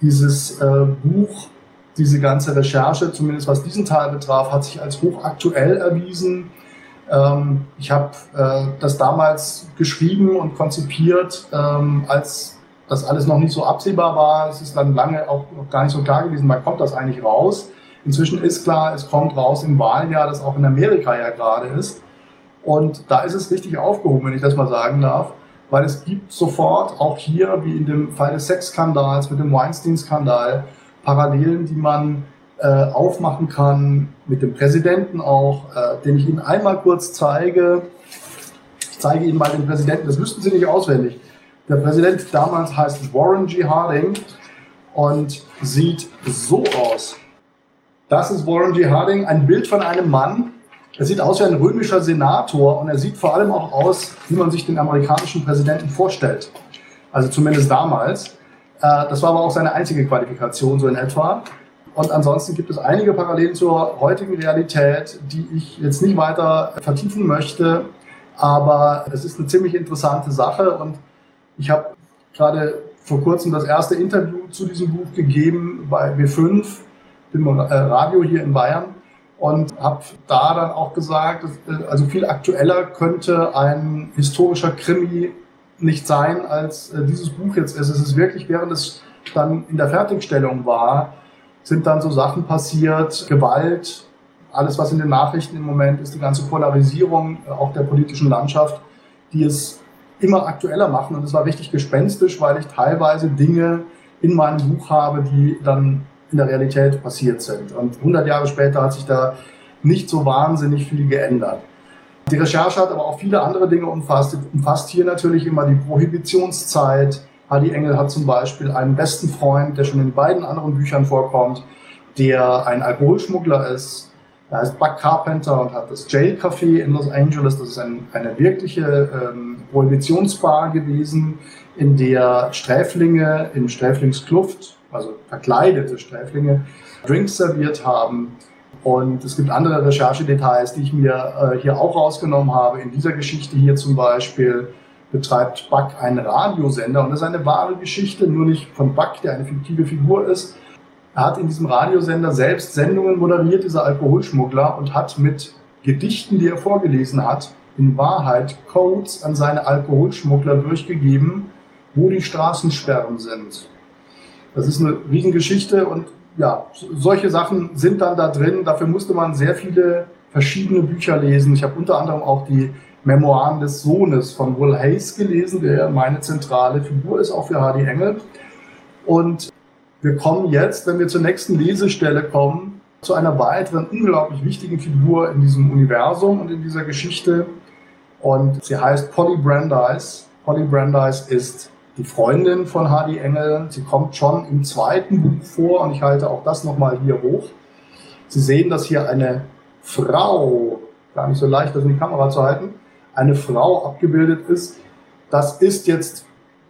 dieses äh, Buch, diese ganze Recherche, zumindest was diesen Teil betraf, hat sich als hochaktuell erwiesen. Ähm, ich habe äh, das damals geschrieben und konzipiert, ähm, als das alles noch nicht so absehbar war. Es ist dann lange auch noch gar nicht so klar gewesen, wann kommt das eigentlich raus. Inzwischen ist klar, es kommt raus im Wahljahr, das auch in Amerika ja gerade ist. Und da ist es richtig aufgehoben, wenn ich das mal sagen darf weil es gibt sofort auch hier, wie in dem Fall des Sexskandals mit dem Weinstein-Skandal, Parallelen, die man äh, aufmachen kann mit dem Präsidenten auch, äh, den ich Ihnen einmal kurz zeige. Ich zeige Ihnen mal den Präsidenten, das wüssten Sie nicht auswendig. Der Präsident damals heißt Warren G. Harding und sieht so aus. Das ist Warren G. Harding, ein Bild von einem Mann, er sieht aus wie ein römischer Senator und er sieht vor allem auch aus, wie man sich den amerikanischen Präsidenten vorstellt. Also zumindest damals. Äh, das war aber auch seine einzige Qualifikation, so in etwa. Und ansonsten gibt es einige Parallelen zur heutigen Realität, die ich jetzt nicht weiter vertiefen möchte. Aber es ist eine ziemlich interessante Sache und ich habe gerade vor kurzem das erste Interview zu diesem Buch gegeben bei B5, dem Radio hier in Bayern und habe da dann auch gesagt, also viel aktueller könnte ein historischer Krimi nicht sein, als äh, dieses Buch jetzt ist. Es ist wirklich, während es dann in der Fertigstellung war, sind dann so Sachen passiert, Gewalt, alles, was in den Nachrichten im Moment ist, die ganze Polarisierung äh, auch der politischen Landschaft, die es immer aktueller machen. Und es war richtig gespenstisch, weil ich teilweise Dinge in meinem Buch habe, die dann in der Realität passiert sind. Und 100 Jahre später hat sich da nicht so wahnsinnig viel geändert. Die Recherche hat aber auch viele andere Dinge umfasst. Umfasst hier natürlich immer die Prohibitionszeit. Hadi Engel hat zum Beispiel einen besten Freund, der schon in beiden anderen Büchern vorkommt, der ein Alkoholschmuggler ist. Er heißt Buck Carpenter und hat das Jail Café in Los Angeles. Das ist ein, eine wirkliche ähm, Prohibitionsbar gewesen, in der Sträflinge in Sträflingskluft also verkleidete Sträflinge, Drinks serviert haben. Und es gibt andere Recherchedetails, die ich mir äh, hier auch rausgenommen habe. In dieser Geschichte hier zum Beispiel betreibt Buck einen Radiosender und das ist eine wahre Geschichte, nur nicht von Buck, der eine fiktive Figur ist. Er hat in diesem Radiosender selbst Sendungen moderiert, dieser Alkoholschmuggler, und hat mit Gedichten, die er vorgelesen hat, in Wahrheit Codes an seine Alkoholschmuggler durchgegeben, wo die Straßensperren sind. Das ist eine Riesengeschichte und ja, solche Sachen sind dann da drin. Dafür musste man sehr viele verschiedene Bücher lesen. Ich habe unter anderem auch die Memoiren des Sohnes von Will Hayes gelesen, der meine zentrale Figur ist, auch für Hardy Engel. Und wir kommen jetzt, wenn wir zur nächsten Lesestelle kommen, zu einer weiteren unglaublich wichtigen Figur in diesem Universum und in dieser Geschichte. Und sie heißt Polly Brandeis. Polly Brandeis ist die Freundin von Hardy Engel. Sie kommt schon im zweiten Buch vor und ich halte auch das nochmal hier hoch. Sie sehen, dass hier eine Frau, gar nicht so leicht, das in die Kamera zu halten, eine Frau abgebildet ist. Das ist jetzt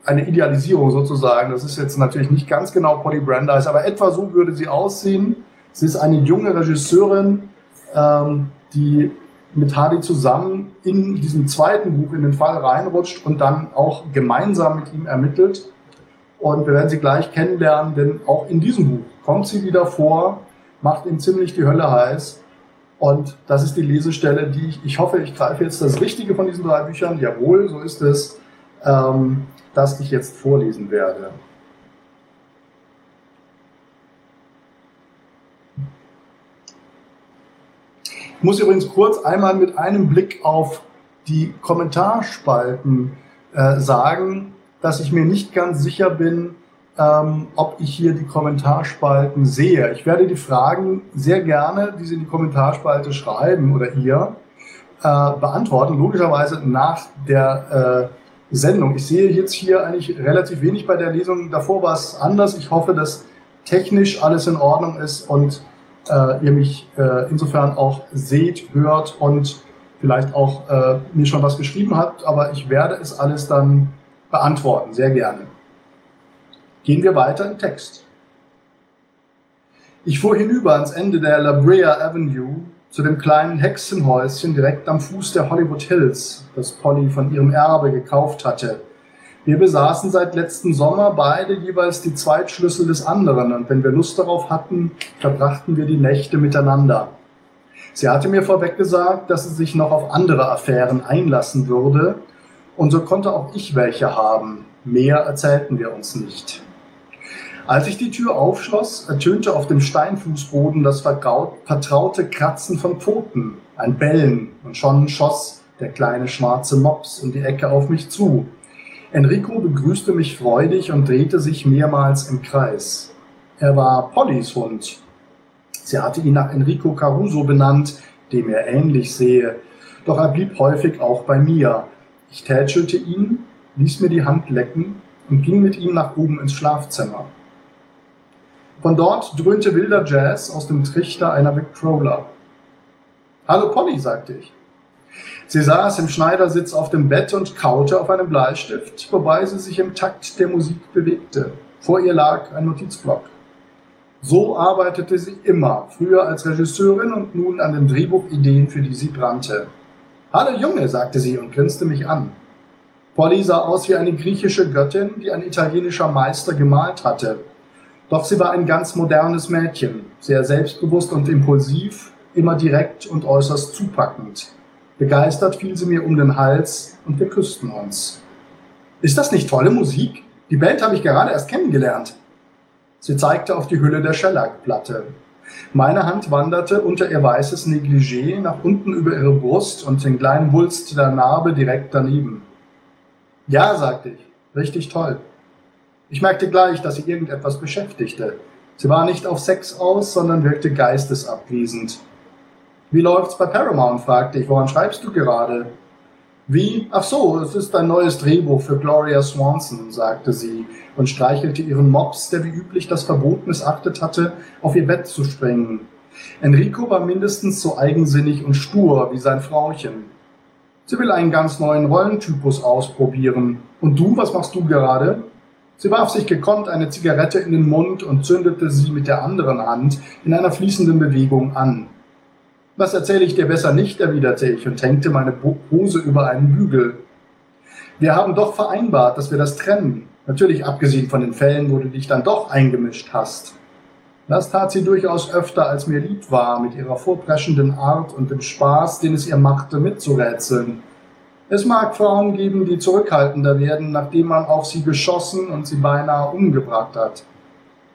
eine Idealisierung sozusagen. Das ist jetzt natürlich nicht ganz genau Polly Brandeis, aber etwa so würde sie aussehen. Sie ist eine junge Regisseurin, ähm, die mit Hardy zusammen in diesem zweiten Buch in den Fall reinrutscht und dann auch gemeinsam mit ihm ermittelt. Und wir werden sie gleich kennenlernen, denn auch in diesem Buch kommt sie wieder vor, macht ihm ziemlich die Hölle heiß. Und das ist die Lesestelle, die ich, ich hoffe, ich greife jetzt das Richtige von diesen drei Büchern. Jawohl, so ist es, ähm, das ich jetzt vorlesen werde. Ich muss übrigens kurz einmal mit einem Blick auf die Kommentarspalten äh, sagen, dass ich mir nicht ganz sicher bin, ähm, ob ich hier die Kommentarspalten sehe. Ich werde die Fragen sehr gerne, die Sie in die Kommentarspalte schreiben oder ihr, äh, beantworten, logischerweise nach der äh, Sendung. Ich sehe jetzt hier eigentlich relativ wenig bei der Lesung. Davor war es anders. Ich hoffe, dass technisch alles in Ordnung ist und äh, ihr mich äh, insofern auch seht, hört und vielleicht auch äh, mir schon was geschrieben habt, aber ich werde es alles dann beantworten, sehr gerne. Gehen wir weiter im Text. Ich fuhr hinüber ans Ende der La Brea Avenue zu dem kleinen Hexenhäuschen direkt am Fuß der Hollywood Hills, das Polly von ihrem Erbe gekauft hatte. Wir besaßen seit letzten Sommer beide jeweils die Zweitschlüssel des anderen und wenn wir Lust darauf hatten, verbrachten wir die Nächte miteinander. Sie hatte mir vorweg gesagt, dass sie sich noch auf andere Affären einlassen würde und so konnte auch ich welche haben. Mehr erzählten wir uns nicht. Als ich die Tür aufschloss, ertönte auf dem Steinfußboden das vertraute Kratzen von Pfoten, ein Bellen und schon schoss der kleine schwarze Mops in die Ecke auf mich zu. Enrico begrüßte mich freudig und drehte sich mehrmals im Kreis. Er war Pollys Hund. Sie hatte ihn nach Enrico Caruso benannt, dem er ähnlich sehe, doch er blieb häufig auch bei mir. Ich tätschelte ihn, ließ mir die Hand lecken und ging mit ihm nach oben ins Schlafzimmer. Von dort dröhnte wilder Jazz aus dem Trichter einer Victrola. Hallo Polly, sagte ich. Sie saß im Schneidersitz auf dem Bett und kaute auf einem Bleistift, wobei sie sich im Takt der Musik bewegte. Vor ihr lag ein Notizblock. So arbeitete sie immer, früher als Regisseurin und nun an den Drehbuchideen, für die sie brannte. Hallo Junge, sagte sie und grinste mich an. Polly sah aus wie eine griechische Göttin, die ein italienischer Meister gemalt hatte. Doch sie war ein ganz modernes Mädchen, sehr selbstbewusst und impulsiv, immer direkt und äußerst zupackend. Begeistert fiel sie mir um den Hals und wir küssten uns. Ist das nicht tolle Musik? Die Band habe ich gerade erst kennengelernt. Sie zeigte auf die Hülle der Shellac-Platte. Meine Hand wanderte unter ihr weißes Negligé nach unten über ihre Brust und den kleinen Wulst der Narbe direkt daneben. Ja, sagte ich, richtig toll. Ich merkte gleich, dass sie irgendetwas beschäftigte. Sie war nicht auf Sex aus, sondern wirkte geistesabwesend. Wie läuft's bei Paramount? fragte ich. Woran schreibst du gerade? Wie? Ach so, es ist ein neues Drehbuch für Gloria Swanson, sagte sie und streichelte ihren Mops, der wie üblich das Verbot missachtet hatte, auf ihr Bett zu springen. Enrico war mindestens so eigensinnig und stur wie sein Frauchen. Sie will einen ganz neuen Rollentypus ausprobieren. Und du, was machst du gerade? Sie warf sich gekonnt eine Zigarette in den Mund und zündete sie mit der anderen Hand in einer fließenden Bewegung an. Was erzähle ich dir besser nicht, erwiderte ich und hängte meine Hose über einen Bügel. Wir haben doch vereinbart, dass wir das trennen. Natürlich abgesehen von den Fällen, wo du dich dann doch eingemischt hast. Das tat sie durchaus öfter, als mir lieb war, mit ihrer vorpreschenden Art und dem Spaß, den es ihr machte, mitzurätseln. Es mag Frauen geben, die zurückhaltender werden, nachdem man auf sie geschossen und sie beinahe umgebracht hat.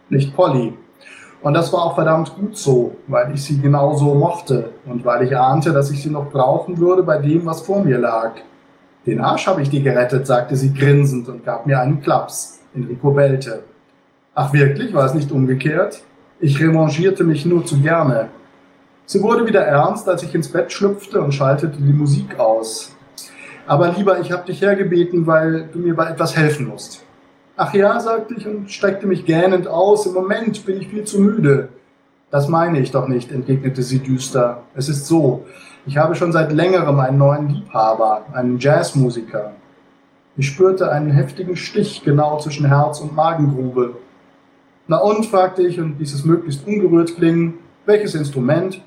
Nicht Polly. Und das war auch verdammt gut so, weil ich sie genauso mochte und weil ich ahnte, dass ich sie noch brauchen würde bei dem, was vor mir lag. Den Arsch habe ich dir gerettet, sagte sie grinsend und gab mir einen Klaps. Enrico bellte. Ach wirklich, war es nicht umgekehrt? Ich revanchierte mich nur zu gerne. Sie wurde wieder ernst, als ich ins Bett schlüpfte und schaltete die Musik aus. Aber lieber, ich habe dich hergebeten, weil du mir bei etwas helfen musst. Ach ja, sagte ich und streckte mich gähnend aus. Im Moment bin ich viel zu müde. Das meine ich doch nicht, entgegnete sie düster. Es ist so, ich habe schon seit längerem einen neuen Liebhaber, einen Jazzmusiker. Ich spürte einen heftigen Stich genau zwischen Herz und Magengrube. Na und, fragte ich und ließ es möglichst ungerührt klingen, welches Instrument?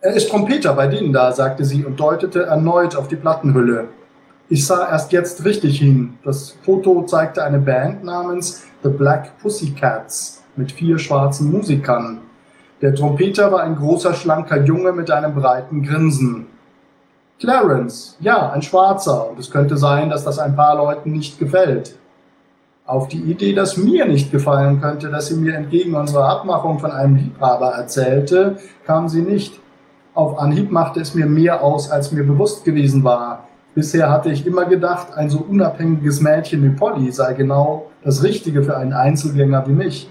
Er ist Trompeter bei denen da, sagte sie und deutete erneut auf die Plattenhülle. Ich sah erst jetzt richtig hin. Das Foto zeigte eine Band namens The Black Pussycats mit vier schwarzen Musikern. Der Trompeter war ein großer, schlanker Junge mit einem breiten Grinsen. Clarence, ja, ein Schwarzer, und es könnte sein, dass das ein paar Leuten nicht gefällt. Auf die Idee, dass mir nicht gefallen könnte, dass sie mir entgegen unserer Abmachung von einem Liebhaber erzählte, kam sie nicht. Auf Anhieb machte es mir mehr aus, als mir bewusst gewesen war. Bisher hatte ich immer gedacht, ein so unabhängiges Mädchen wie Polly sei genau das Richtige für einen Einzelgänger wie mich.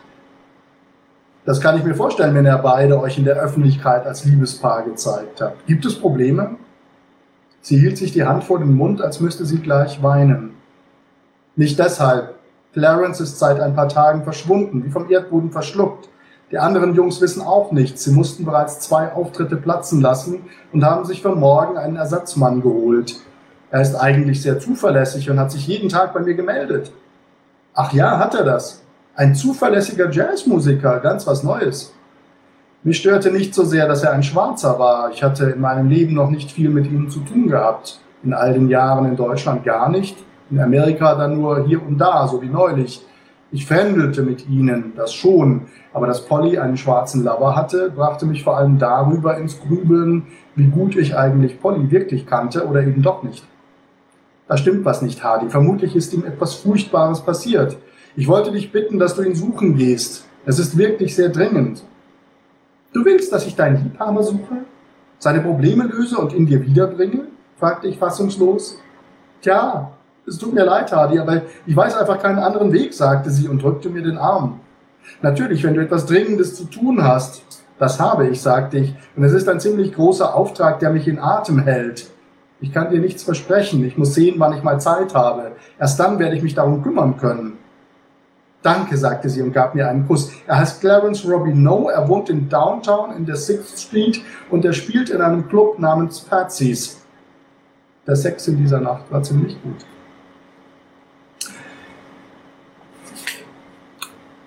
Das kann ich mir vorstellen, wenn ihr beide euch in der Öffentlichkeit als Liebespaar gezeigt habt. Gibt es Probleme? Sie hielt sich die Hand vor den Mund, als müsste sie gleich weinen. Nicht deshalb. Clarence ist seit ein paar Tagen verschwunden, wie vom Erdboden verschluckt. Die anderen Jungs wissen auch nichts. Sie mussten bereits zwei Auftritte platzen lassen und haben sich für morgen einen Ersatzmann geholt. Er ist eigentlich sehr zuverlässig und hat sich jeden Tag bei mir gemeldet. Ach ja, hat er das. Ein zuverlässiger Jazzmusiker, ganz was Neues. Mich störte nicht so sehr, dass er ein Schwarzer war. Ich hatte in meinem Leben noch nicht viel mit ihm zu tun gehabt. In all den Jahren in Deutschland gar nicht. In Amerika dann nur hier und da, so wie neulich. Ich verhandelte mit ihnen, das schon, aber dass Polly einen schwarzen Lover hatte, brachte mich vor allem darüber ins Grübeln, wie gut ich eigentlich Polly wirklich kannte oder eben doch nicht. Da stimmt was nicht, Hardy. Vermutlich ist ihm etwas Furchtbares passiert. Ich wollte dich bitten, dass du ihn suchen gehst. Es ist wirklich sehr dringend. Du willst, dass ich deinen Liebhaber suche? Seine Probleme löse und ihn dir wiederbringe? fragte ich fassungslos. Tja, es tut mir leid, Hardy, aber ich weiß einfach keinen anderen Weg, sagte sie und drückte mir den Arm. Natürlich, wenn du etwas Dringendes zu tun hast. Das habe ich, sagte ich, und es ist ein ziemlich großer Auftrag, der mich in Atem hält. Ich kann dir nichts versprechen. Ich muss sehen, wann ich mal Zeit habe. Erst dann werde ich mich darum kümmern können. Danke, sagte sie und gab mir einen Kuss. Er heißt Clarence Robineau, er wohnt in Downtown in der Sixth Street und er spielt in einem Club namens Patsy's. Der Sex in dieser Nacht war ziemlich gut.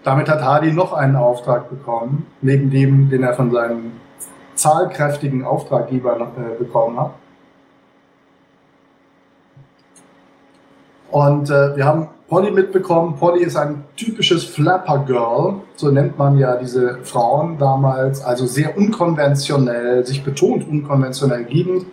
Damit hat Hardy noch einen Auftrag bekommen, neben dem, den er von seinem zahlkräftigen Auftraggeber äh, bekommen hat. Und äh, wir haben Polly mitbekommen. Polly ist ein typisches Flapper Girl, so nennt man ja diese Frauen damals. Also sehr unkonventionell, sich betont unkonventionell gebend,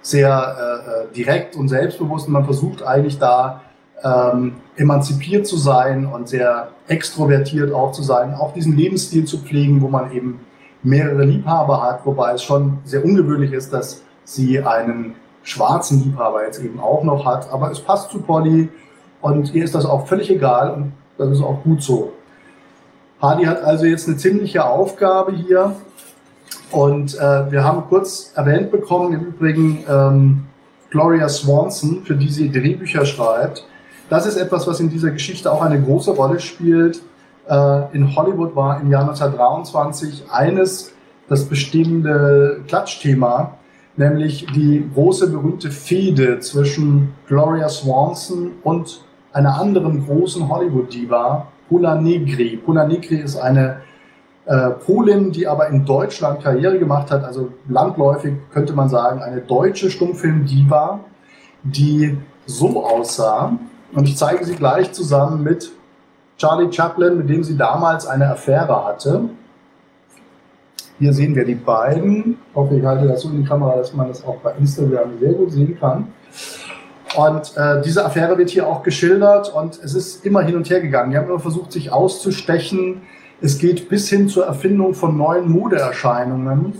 sehr äh, äh, direkt und selbstbewusst. Und man versucht eigentlich da ähm, emanzipiert zu sein und sehr extrovertiert auch zu sein, auch diesen Lebensstil zu pflegen, wo man eben mehrere Liebhaber hat, wobei es schon sehr ungewöhnlich ist, dass sie einen schwarzen Liebhaber jetzt eben auch noch hat. Aber es passt zu Polly und ihr ist das auch völlig egal und das ist auch gut so. Hardy hat also jetzt eine ziemliche Aufgabe hier und äh, wir haben kurz erwähnt bekommen, im Übrigen ähm, Gloria Swanson, für die sie Drehbücher schreibt. Das ist etwas, was in dieser Geschichte auch eine große Rolle spielt. Äh, in Hollywood war im Jahr 1923 eines das bestimmende Klatschthema nämlich die große berühmte Fehde zwischen Gloria Swanson und einer anderen großen Hollywood-Diva, Pula Negri. Pula Negri ist eine äh, Polin, die aber in Deutschland Karriere gemacht hat, also landläufig könnte man sagen, eine deutsche Stummfilm-Diva, die so aussah. Und ich zeige sie gleich zusammen mit Charlie Chaplin, mit dem sie damals eine Affäre hatte. Hier sehen wir die beiden. Ich hoffe, ich halte das so in die Kamera, dass man das auch bei Instagram sehr gut sehen kann. Und äh, diese Affäre wird hier auch geschildert und es ist immer hin und her gegangen. Die haben immer versucht, sich auszustechen. Es geht bis hin zur Erfindung von neuen Modeerscheinungen.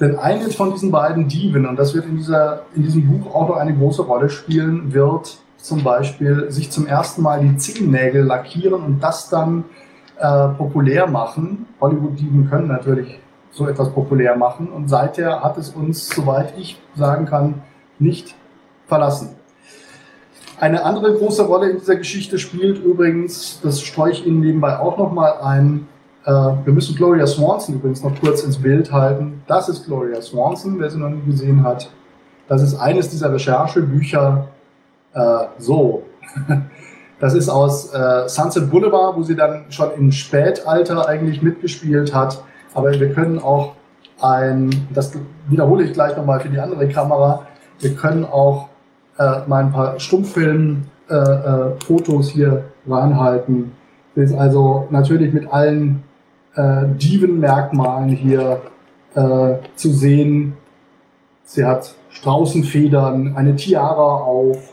Denn eine von diesen beiden Dieben, und das wird in, dieser, in diesem Buch auch noch eine große Rolle spielen, wird zum Beispiel sich zum ersten Mal die Zehennägel lackieren und das dann äh, populär machen. Hollywood-Dieben können natürlich so etwas populär machen und seither hat es uns, soweit ich sagen kann, nicht verlassen. Eine andere große Rolle in dieser Geschichte spielt übrigens, das streue ich Ihnen nebenbei auch nochmal ein, äh, wir müssen Gloria Swanson übrigens noch kurz ins Bild halten. Das ist Gloria Swanson, wer sie noch nie gesehen hat. Das ist eines dieser Recherchebücher. Äh, so, das ist aus äh, Sunset Boulevard, wo sie dann schon im Spätalter eigentlich mitgespielt hat. Aber wir können auch ein, das wiederhole ich gleich nochmal für die andere Kamera, wir können auch äh, mal ein paar Stummfilm-Fotos äh, äh, hier reinhalten. Das ist also natürlich mit allen äh, Dievenmerkmalen hier äh, zu sehen. Sie hat Straußenfedern, eine Tiara auf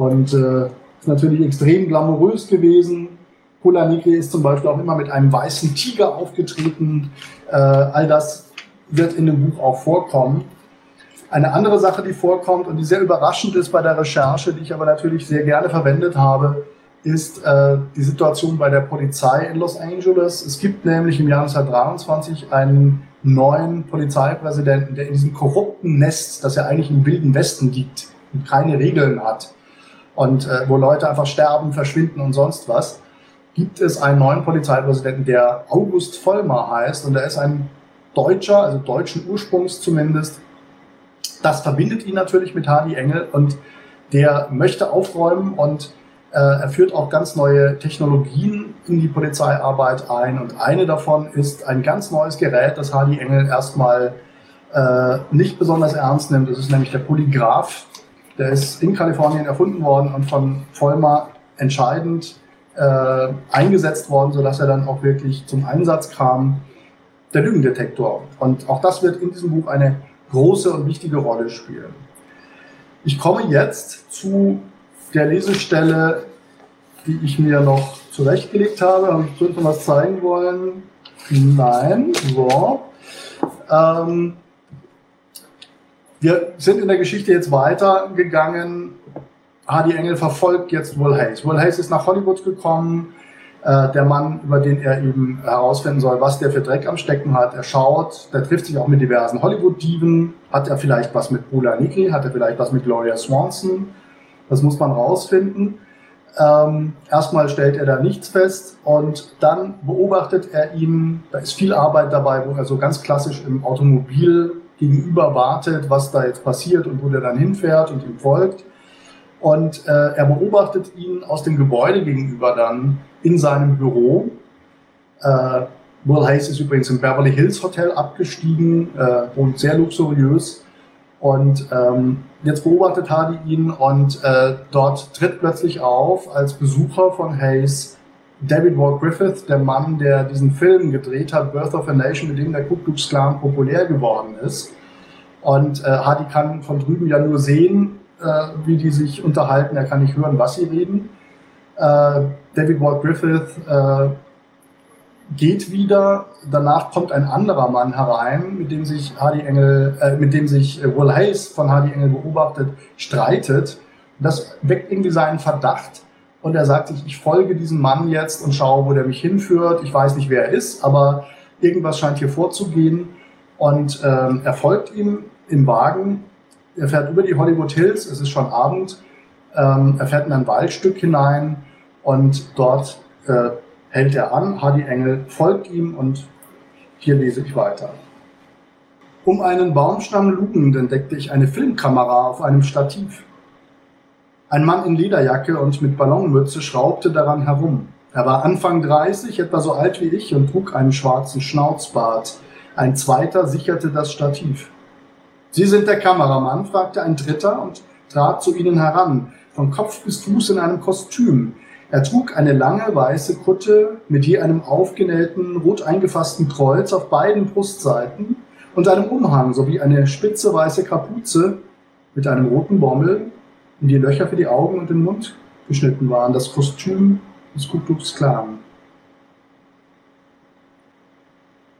und äh, ist natürlich extrem glamourös gewesen. Pola Nigri ist zum Beispiel auch immer mit einem weißen Tiger aufgetreten. Äh, all das wird in dem Buch auch vorkommen. Eine andere Sache, die vorkommt und die sehr überraschend ist bei der Recherche, die ich aber natürlich sehr gerne verwendet habe, ist äh, die Situation bei der Polizei in Los Angeles. Es gibt nämlich im Jahr 1923 einen neuen Polizeipräsidenten, der in diesem korrupten Nest, das ja eigentlich im wilden Westen liegt und keine Regeln hat und äh, wo Leute einfach sterben, verschwinden und sonst was, gibt es einen neuen Polizeipräsidenten, der August Vollmer heißt und er ist ein Deutscher, also deutschen Ursprungs zumindest, das verbindet ihn natürlich mit Hardy Engel und der möchte aufräumen und äh, er führt auch ganz neue Technologien in die Polizeiarbeit ein und eine davon ist ein ganz neues Gerät, das Hardy Engel erstmal äh, nicht besonders ernst nimmt. Das ist nämlich der Polygraph. Der ist in Kalifornien erfunden worden und von Vollmer entscheidend äh, eingesetzt worden, sodass er dann auch wirklich zum Einsatz kam. Der Lügendetektor. Und auch das wird in diesem Buch eine große und wichtige Rolle spielen. Ich komme jetzt zu der Lesestelle, die ich mir noch zurechtgelegt habe. Habe ich schon was zeigen wollen? Nein. So. Ähm, wir sind in der Geschichte jetzt weitergegangen. Hardy Engel verfolgt jetzt Will Hayes. Will Hayes ist nach Hollywood gekommen äh, der Mann, über den er eben herausfinden soll, was der für Dreck am Stecken hat. Er schaut, der trifft sich auch mit diversen Hollywood-Diven. Hat er vielleicht was mit Bula Niki? Hat er vielleicht was mit Gloria Swanson? Das muss man rausfinden. Ähm, erstmal stellt er da nichts fest und dann beobachtet er ihn, da ist viel Arbeit dabei, wo er so ganz klassisch im Automobil gegenüber wartet, was da jetzt passiert und wo der dann hinfährt und ihm folgt. Und äh, er beobachtet ihn aus dem Gebäude gegenüber dann in seinem Büro. Äh, Will Hayes ist übrigens im Beverly Hills Hotel abgestiegen äh, und sehr luxuriös. Und ähm, jetzt beobachtet Hardy ihn und äh, dort tritt plötzlich auf als Besucher von Hayes David Ward Griffith, der Mann, der diesen Film gedreht hat, Birth of a Nation, mit dem der Ku Klux Klan populär geworden ist. Und äh, Hardy kann von drüben ja nur sehen, äh, wie die sich unterhalten. Er kann nicht hören, was sie reden. Äh, David Ward Griffith äh, geht wieder. Danach kommt ein anderer Mann herein, mit dem sich Hardy Engel, äh, mit dem sich äh, Will Hayes von Hardy Engel beobachtet, streitet. Das weckt irgendwie seinen Verdacht. Und er sagt sich, ich folge diesem Mann jetzt und schaue, wo der mich hinführt. Ich weiß nicht, wer er ist, aber irgendwas scheint hier vorzugehen. Und ähm, er folgt ihm im Wagen. Er fährt über die Hollywood Hills, es ist schon Abend. Ähm, er fährt in ein Waldstück hinein und dort äh, hält er an. Hardy Engel folgt ihm und hier lese ich weiter. Um einen Baumstamm lugend entdeckte ich eine Filmkamera auf einem Stativ. Ein Mann in Lederjacke und mit Ballonmütze schraubte daran herum. Er war Anfang 30, etwa so alt wie ich und trug einen schwarzen Schnauzbart. Ein zweiter sicherte das Stativ. Sie sind der Kameramann? fragte ein dritter und trat zu ihnen heran, von Kopf bis Fuß in einem Kostüm. Er trug eine lange weiße Kutte mit je einem aufgenähten, rot eingefassten Kreuz auf beiden Brustseiten und einem Umhang sowie eine spitze weiße Kapuze mit einem roten Bommel, in die Löcher für die Augen und den Mund geschnitten waren. Das Kostüm des Ku Klux Klan.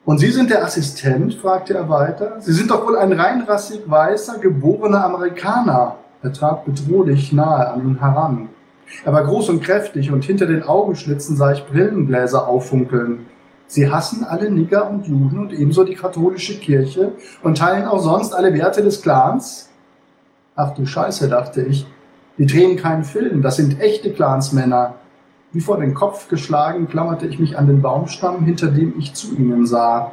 Und Sie sind der Assistent? fragte er weiter. Sie sind doch wohl ein reinrassig weißer, geborener Amerikaner. Er trat bedrohlich nahe an ihn heran. Er war groß und kräftig und hinter den Augenschlitzen sah ich Brillengläser auffunkeln. Sie hassen alle Nigger und Juden und ebenso die katholische Kirche und teilen auch sonst alle Werte des Clans? Ach du Scheiße, dachte ich. Die drehen keinen Film, das sind echte Clansmänner. Wie vor den Kopf geschlagen, klammerte ich mich an den Baumstamm, hinter dem ich zu ihnen sah.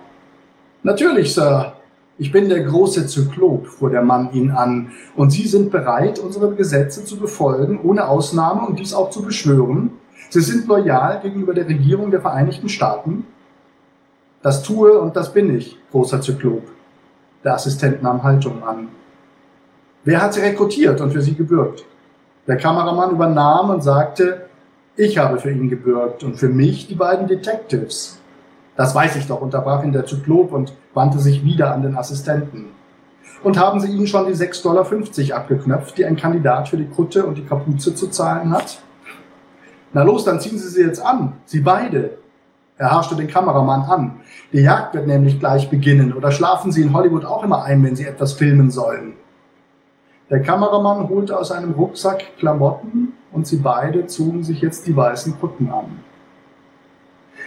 Natürlich, Sir. Ich bin der große Zyklop, fuhr der Mann ihn an, und Sie sind bereit, unsere Gesetze zu befolgen, ohne Ausnahme und dies auch zu beschwören? Sie sind loyal gegenüber der Regierung der Vereinigten Staaten? Das tue und das bin ich, großer Zyklop. Der Assistent nahm Haltung an. Wer hat Sie rekrutiert und für Sie gebürgt? Der Kameramann übernahm und sagte, ich habe für ihn gebürgt und für mich die beiden Detectives. Das weiß ich doch, unterbrach ihn der Zyklop und wandte sich wieder an den Assistenten. Und haben Sie Ihnen schon die 6,50 Dollar abgeknöpft, die ein Kandidat für die Kutte und die Kapuze zu zahlen hat? Na los, dann ziehen Sie sie jetzt an. Sie beide. Er harschte den Kameramann an. Die Jagd wird nämlich gleich beginnen. Oder schlafen Sie in Hollywood auch immer ein, wenn Sie etwas filmen sollen? Der Kameramann holte aus einem Rucksack Klamotten und sie beide zogen sich jetzt die weißen Kutten an.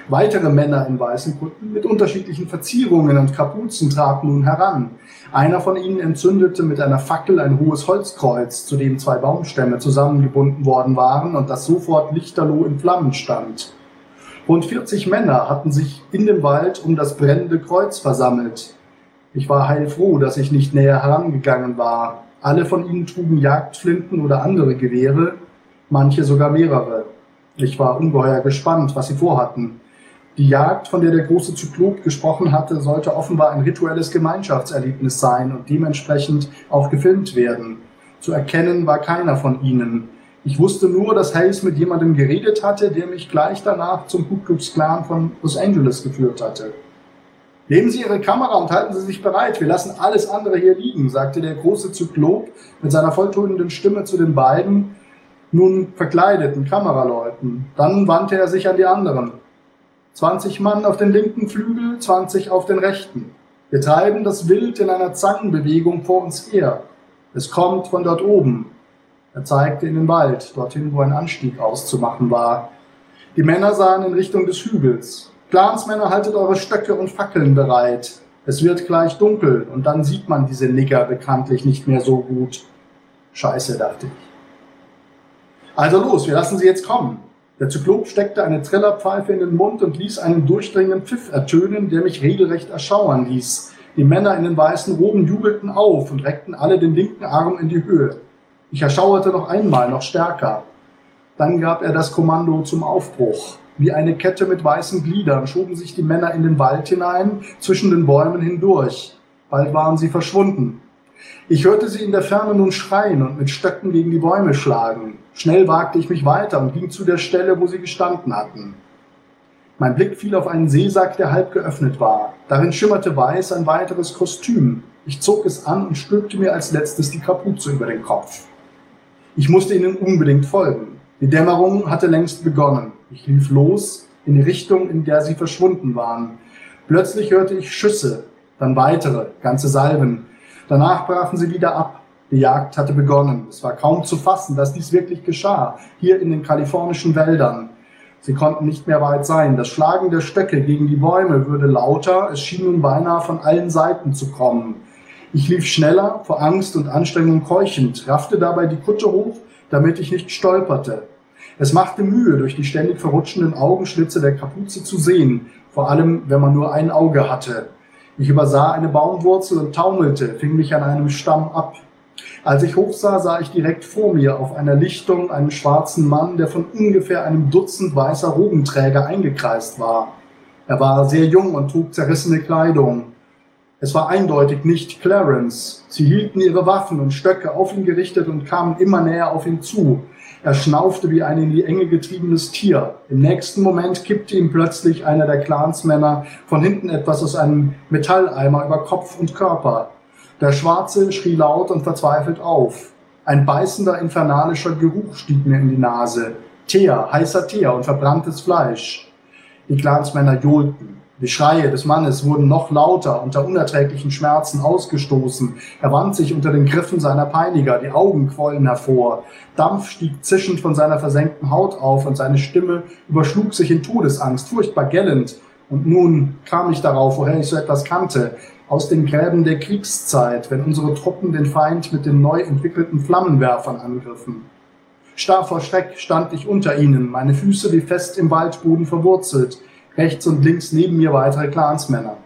Weitere Männer in weißen Kutten mit unterschiedlichen Verzierungen und Kapuzen traten nun heran. Einer von ihnen entzündete mit einer Fackel ein hohes Holzkreuz, zu dem zwei Baumstämme zusammengebunden worden waren und das sofort lichterloh in Flammen stand. Rund 40 Männer hatten sich in dem Wald um das brennende Kreuz versammelt. Ich war heilfroh, dass ich nicht näher herangegangen war. Alle von ihnen trugen Jagdflinten oder andere Gewehre, manche sogar mehrere. Ich war ungeheuer gespannt, was sie vorhatten. Die Jagd, von der der große Zyklop gesprochen hatte, sollte offenbar ein rituelles Gemeinschaftserlebnis sein und dementsprechend auch gefilmt werden. Zu erkennen war keiner von ihnen. Ich wusste nur, dass Hayes mit jemandem geredet hatte, der mich gleich danach zum Ku Klux Klan von Los Angeles geführt hatte. Nehmen Sie Ihre Kamera und halten Sie sich bereit. Wir lassen alles andere hier liegen, sagte der große Zyklop mit seiner volltonenden Stimme zu den beiden nun verkleideten Kameraleuten. Dann wandte er sich an die anderen. 20 Mann auf den linken Flügel, 20 auf den rechten. Wir treiben das Wild in einer Zangenbewegung vor uns her. Es kommt von dort oben. Er zeigte in den Wald, dorthin, wo ein Anstieg auszumachen war. Die Männer sahen in Richtung des Hügels. Clansmänner, haltet eure Stöcke und Fackeln bereit. Es wird gleich dunkel und dann sieht man diese Nigger bekanntlich nicht mehr so gut. Scheiße, dachte ich. Also los, wir lassen sie jetzt kommen. Der Zyklop steckte eine Trillerpfeife in den Mund und ließ einen durchdringenden Pfiff ertönen, der mich regelrecht erschauern ließ. Die Männer in den weißen Roben jubelten auf und reckten alle den linken Arm in die Höhe. Ich erschauerte noch einmal, noch stärker. Dann gab er das Kommando zum Aufbruch. Wie eine Kette mit weißen Gliedern schoben sich die Männer in den Wald hinein, zwischen den Bäumen hindurch. Bald waren sie verschwunden. Ich hörte sie in der Ferne nun schreien und mit Stöcken gegen die Bäume schlagen. Schnell wagte ich mich weiter und ging zu der Stelle, wo sie gestanden hatten. Mein Blick fiel auf einen Seesack, der halb geöffnet war. Darin schimmerte weiß ein weiteres Kostüm. Ich zog es an und stülpte mir als letztes die Kapuze über den Kopf. Ich musste ihnen unbedingt folgen. Die Dämmerung hatte längst begonnen. Ich lief los in die Richtung, in der sie verschwunden waren. Plötzlich hörte ich Schüsse, dann weitere, ganze Salven. Danach brachen sie wieder ab. Die Jagd hatte begonnen. Es war kaum zu fassen, dass dies wirklich geschah, hier in den kalifornischen Wäldern. Sie konnten nicht mehr weit sein. Das Schlagen der Stöcke gegen die Bäume würde lauter. Es schien nun beinahe von allen Seiten zu kommen. Ich lief schneller, vor Angst und Anstrengung keuchend, raffte dabei die Kutte hoch, damit ich nicht stolperte. Es machte Mühe, durch die ständig verrutschenden Augenschlitze der Kapuze zu sehen, vor allem wenn man nur ein Auge hatte. Ich übersah eine Baumwurzel und taumelte, fing mich an einem Stamm ab. Als ich hochsah, sah ich direkt vor mir auf einer Lichtung einen schwarzen Mann, der von ungefähr einem Dutzend weißer Robenträger eingekreist war. Er war sehr jung und trug zerrissene Kleidung. Es war eindeutig nicht Clarence. Sie hielten ihre Waffen und Stöcke auf ihn gerichtet und kamen immer näher auf ihn zu. Er schnaufte wie ein in die Enge getriebenes Tier. Im nächsten Moment kippte ihm plötzlich einer der Clansmänner von hinten etwas aus einem Metalleimer über Kopf und Körper. Der Schwarze schrie laut und verzweifelt auf. Ein beißender, infernalischer Geruch stieg mir in die Nase. Teer, heißer Teer und verbranntes Fleisch. Die Clansmänner johlten. Die Schreie des Mannes wurden noch lauter, unter unerträglichen Schmerzen ausgestoßen. Er wand sich unter den Griffen seiner Peiniger, die Augen quollen hervor. Dampf stieg zischend von seiner versenkten Haut auf und seine Stimme überschlug sich in Todesangst, furchtbar gellend. Und nun kam ich darauf, woher ich so etwas kannte. Aus den Gräben der Kriegszeit, wenn unsere Truppen den Feind mit den neu entwickelten Flammenwerfern angriffen. Starr vor Schreck stand ich unter ihnen, meine Füße wie fest im Waldboden verwurzelt rechts und links neben mir weitere Clansmänner.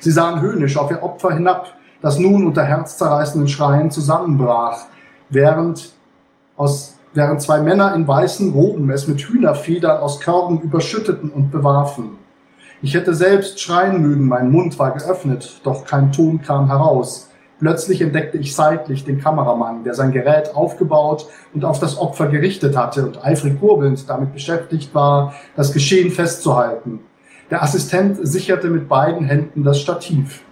Sie sahen höhnisch auf ihr Opfer hinab, das nun unter herzzerreißenden Schreien zusammenbrach, während, aus, während zwei Männer in weißen Roben es mit Hühnerfedern aus Körben überschütteten und bewarfen. Ich hätte selbst schreien mögen, mein Mund war geöffnet, doch kein Ton kam heraus. Plötzlich entdeckte ich seitlich den Kameramann, der sein Gerät aufgebaut und auf das Opfer gerichtet hatte und eifrig kurbelnd damit beschäftigt war, das Geschehen festzuhalten. Der Assistent sicherte mit beiden Händen das Stativ.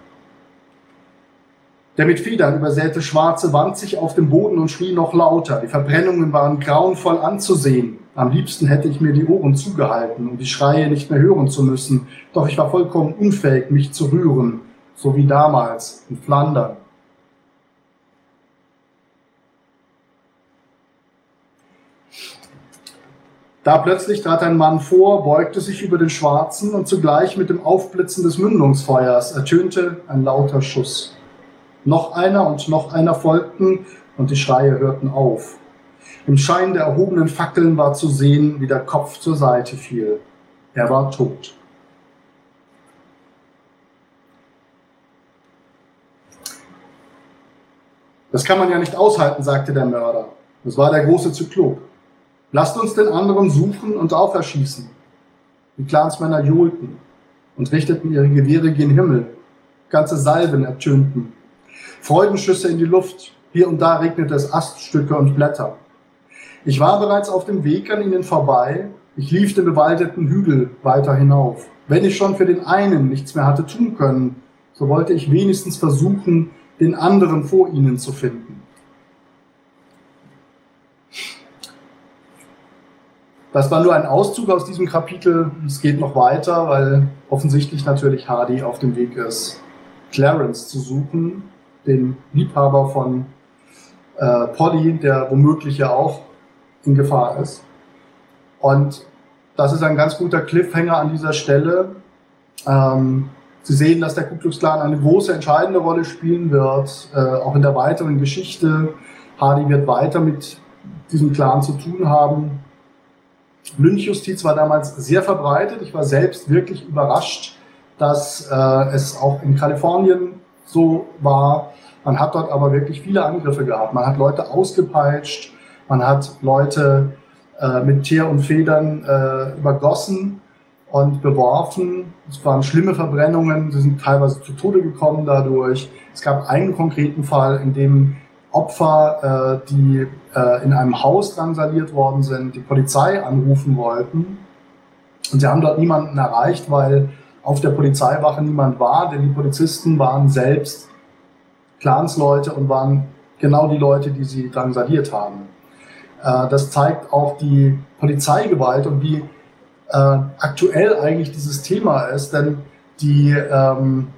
Der mit Federn übersäte Schwarze wand sich auf dem Boden und schrie noch lauter. Die Verbrennungen waren grauenvoll anzusehen. Am liebsten hätte ich mir die Ohren zugehalten, um die Schreie nicht mehr hören zu müssen. Doch ich war vollkommen unfähig, mich zu rühren, so wie damals in Flandern. Da plötzlich trat ein Mann vor, beugte sich über den Schwarzen und zugleich mit dem Aufblitzen des Mündungsfeuers ertönte ein lauter Schuss. Noch einer und noch einer folgten und die Schreie hörten auf. Im Schein der erhobenen Fackeln war zu sehen, wie der Kopf zur Seite fiel. Er war tot. Das kann man ja nicht aushalten, sagte der Mörder. Das war der große Zyklop. Lasst uns den anderen suchen und auch erschießen. Die Clansmänner johlten und richteten ihre Gewehre gen Himmel. Ganze Salven ertönten. Freudenschüsse in die Luft. Hier und da regnete es Aststücke und Blätter. Ich war bereits auf dem Weg an ihnen vorbei. Ich lief den bewaldeten Hügel weiter hinauf. Wenn ich schon für den einen nichts mehr hatte tun können, so wollte ich wenigstens versuchen, den anderen vor ihnen zu finden. Das war nur ein Auszug aus diesem Kapitel. Es geht noch weiter, weil offensichtlich natürlich Hardy auf dem Weg ist, Clarence zu suchen, den Liebhaber von äh, Polly, der womöglich ja auch in Gefahr ist. Und das ist ein ganz guter Cliffhanger an dieser Stelle. Ähm, Sie sehen, dass der Ku Klux Klan eine große, entscheidende Rolle spielen wird, äh, auch in der weiteren Geschichte. Hardy wird weiter mit diesem Clan zu tun haben. Lynchjustiz war damals sehr verbreitet. Ich war selbst wirklich überrascht, dass äh, es auch in Kalifornien so war. Man hat dort aber wirklich viele Angriffe gehabt. Man hat Leute ausgepeitscht, man hat Leute äh, mit Teer und Federn äh, übergossen und beworfen. Es waren schlimme Verbrennungen, sie sind teilweise zu Tode gekommen dadurch. Es gab einen konkreten Fall, in dem Opfer, äh, die äh, in einem Haus drangsaliert worden sind, die Polizei anrufen wollten. Und sie haben dort niemanden erreicht, weil auf der Polizeiwache niemand war, denn die Polizisten waren selbst Clansleute und waren genau die Leute, die sie drangsaliert haben. Äh, das zeigt auch die Polizeigewalt und wie äh, aktuell eigentlich dieses Thema ist, denn die ähm,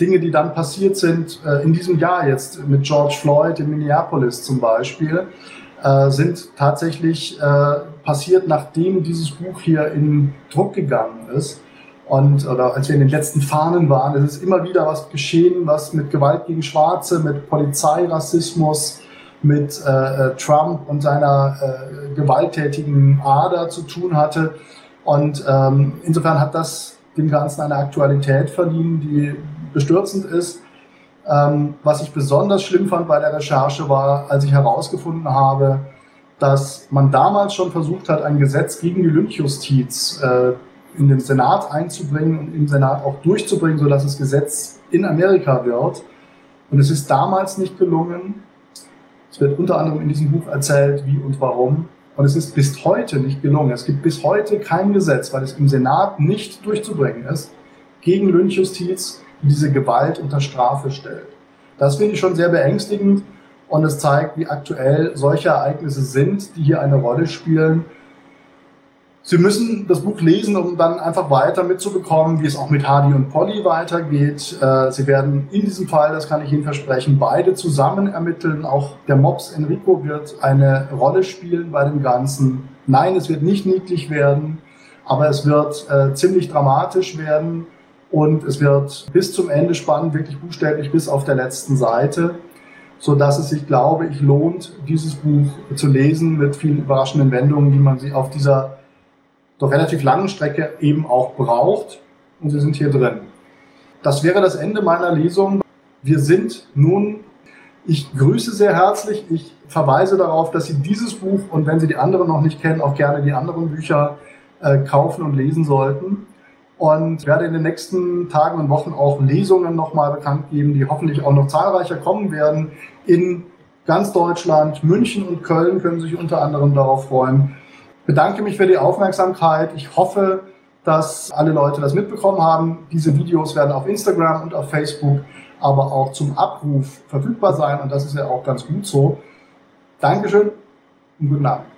Dinge, die dann passiert sind äh, in diesem Jahr jetzt mit George Floyd in Minneapolis zum Beispiel, äh, sind tatsächlich äh, passiert, nachdem dieses Buch hier in Druck gegangen ist. Und oder als wir in den letzten Fahnen waren, es ist immer wieder was geschehen, was mit Gewalt gegen Schwarze, mit Polizeirassismus, mit äh, äh Trump und seiner äh, gewalttätigen Ader zu tun hatte. Und ähm, insofern hat das dem Ganzen eine Aktualität verliehen, die bestürzend ist. Ähm, was ich besonders schlimm fand bei der Recherche war, als ich herausgefunden habe, dass man damals schon versucht hat, ein Gesetz gegen die Lynchjustiz äh, in den Senat einzubringen und im Senat auch durchzubringen, sodass das Gesetz in Amerika wird. Und es ist damals nicht gelungen. Es wird unter anderem in diesem Buch erzählt, wie und warum. Und es ist bis heute nicht gelungen. Es gibt bis heute kein Gesetz, weil es im Senat nicht durchzubringen ist, gegen Lynchjustiz, die diese Gewalt unter Strafe stellt. Das finde ich schon sehr beängstigend und es zeigt, wie aktuell solche Ereignisse sind, die hier eine Rolle spielen. Sie müssen das Buch lesen, um dann einfach weiter mitzubekommen, wie es auch mit Hardy und Polly weitergeht. Äh, Sie werden in diesem Fall, das kann ich Ihnen versprechen, beide zusammen ermitteln. Auch der Mops Enrico wird eine Rolle spielen bei dem Ganzen. Nein, es wird nicht niedlich werden, aber es wird äh, ziemlich dramatisch werden und es wird bis zum Ende spannend, wirklich buchstäblich bis auf der letzten Seite so dass es sich, glaube ich, lohnt, dieses Buch zu lesen mit vielen überraschenden Wendungen, die man sie auf dieser doch relativ langen Strecke eben auch braucht. Und sie sind hier drin. Das wäre das Ende meiner Lesung. Wir sind nun, ich grüße sehr herzlich. Ich verweise darauf, dass Sie dieses Buch und wenn Sie die anderen noch nicht kennen, auch gerne die anderen Bücher äh, kaufen und lesen sollten und werde in den nächsten Tagen und Wochen auch Lesungen nochmal bekannt geben, die hoffentlich auch noch zahlreicher kommen werden. In ganz Deutschland, München und Köln können sich unter anderem darauf freuen. Bedanke mich für die Aufmerksamkeit. Ich hoffe, dass alle Leute das mitbekommen haben. Diese Videos werden auf Instagram und auf Facebook aber auch zum Abruf verfügbar sein und das ist ja auch ganz gut so. Dankeschön und guten Abend.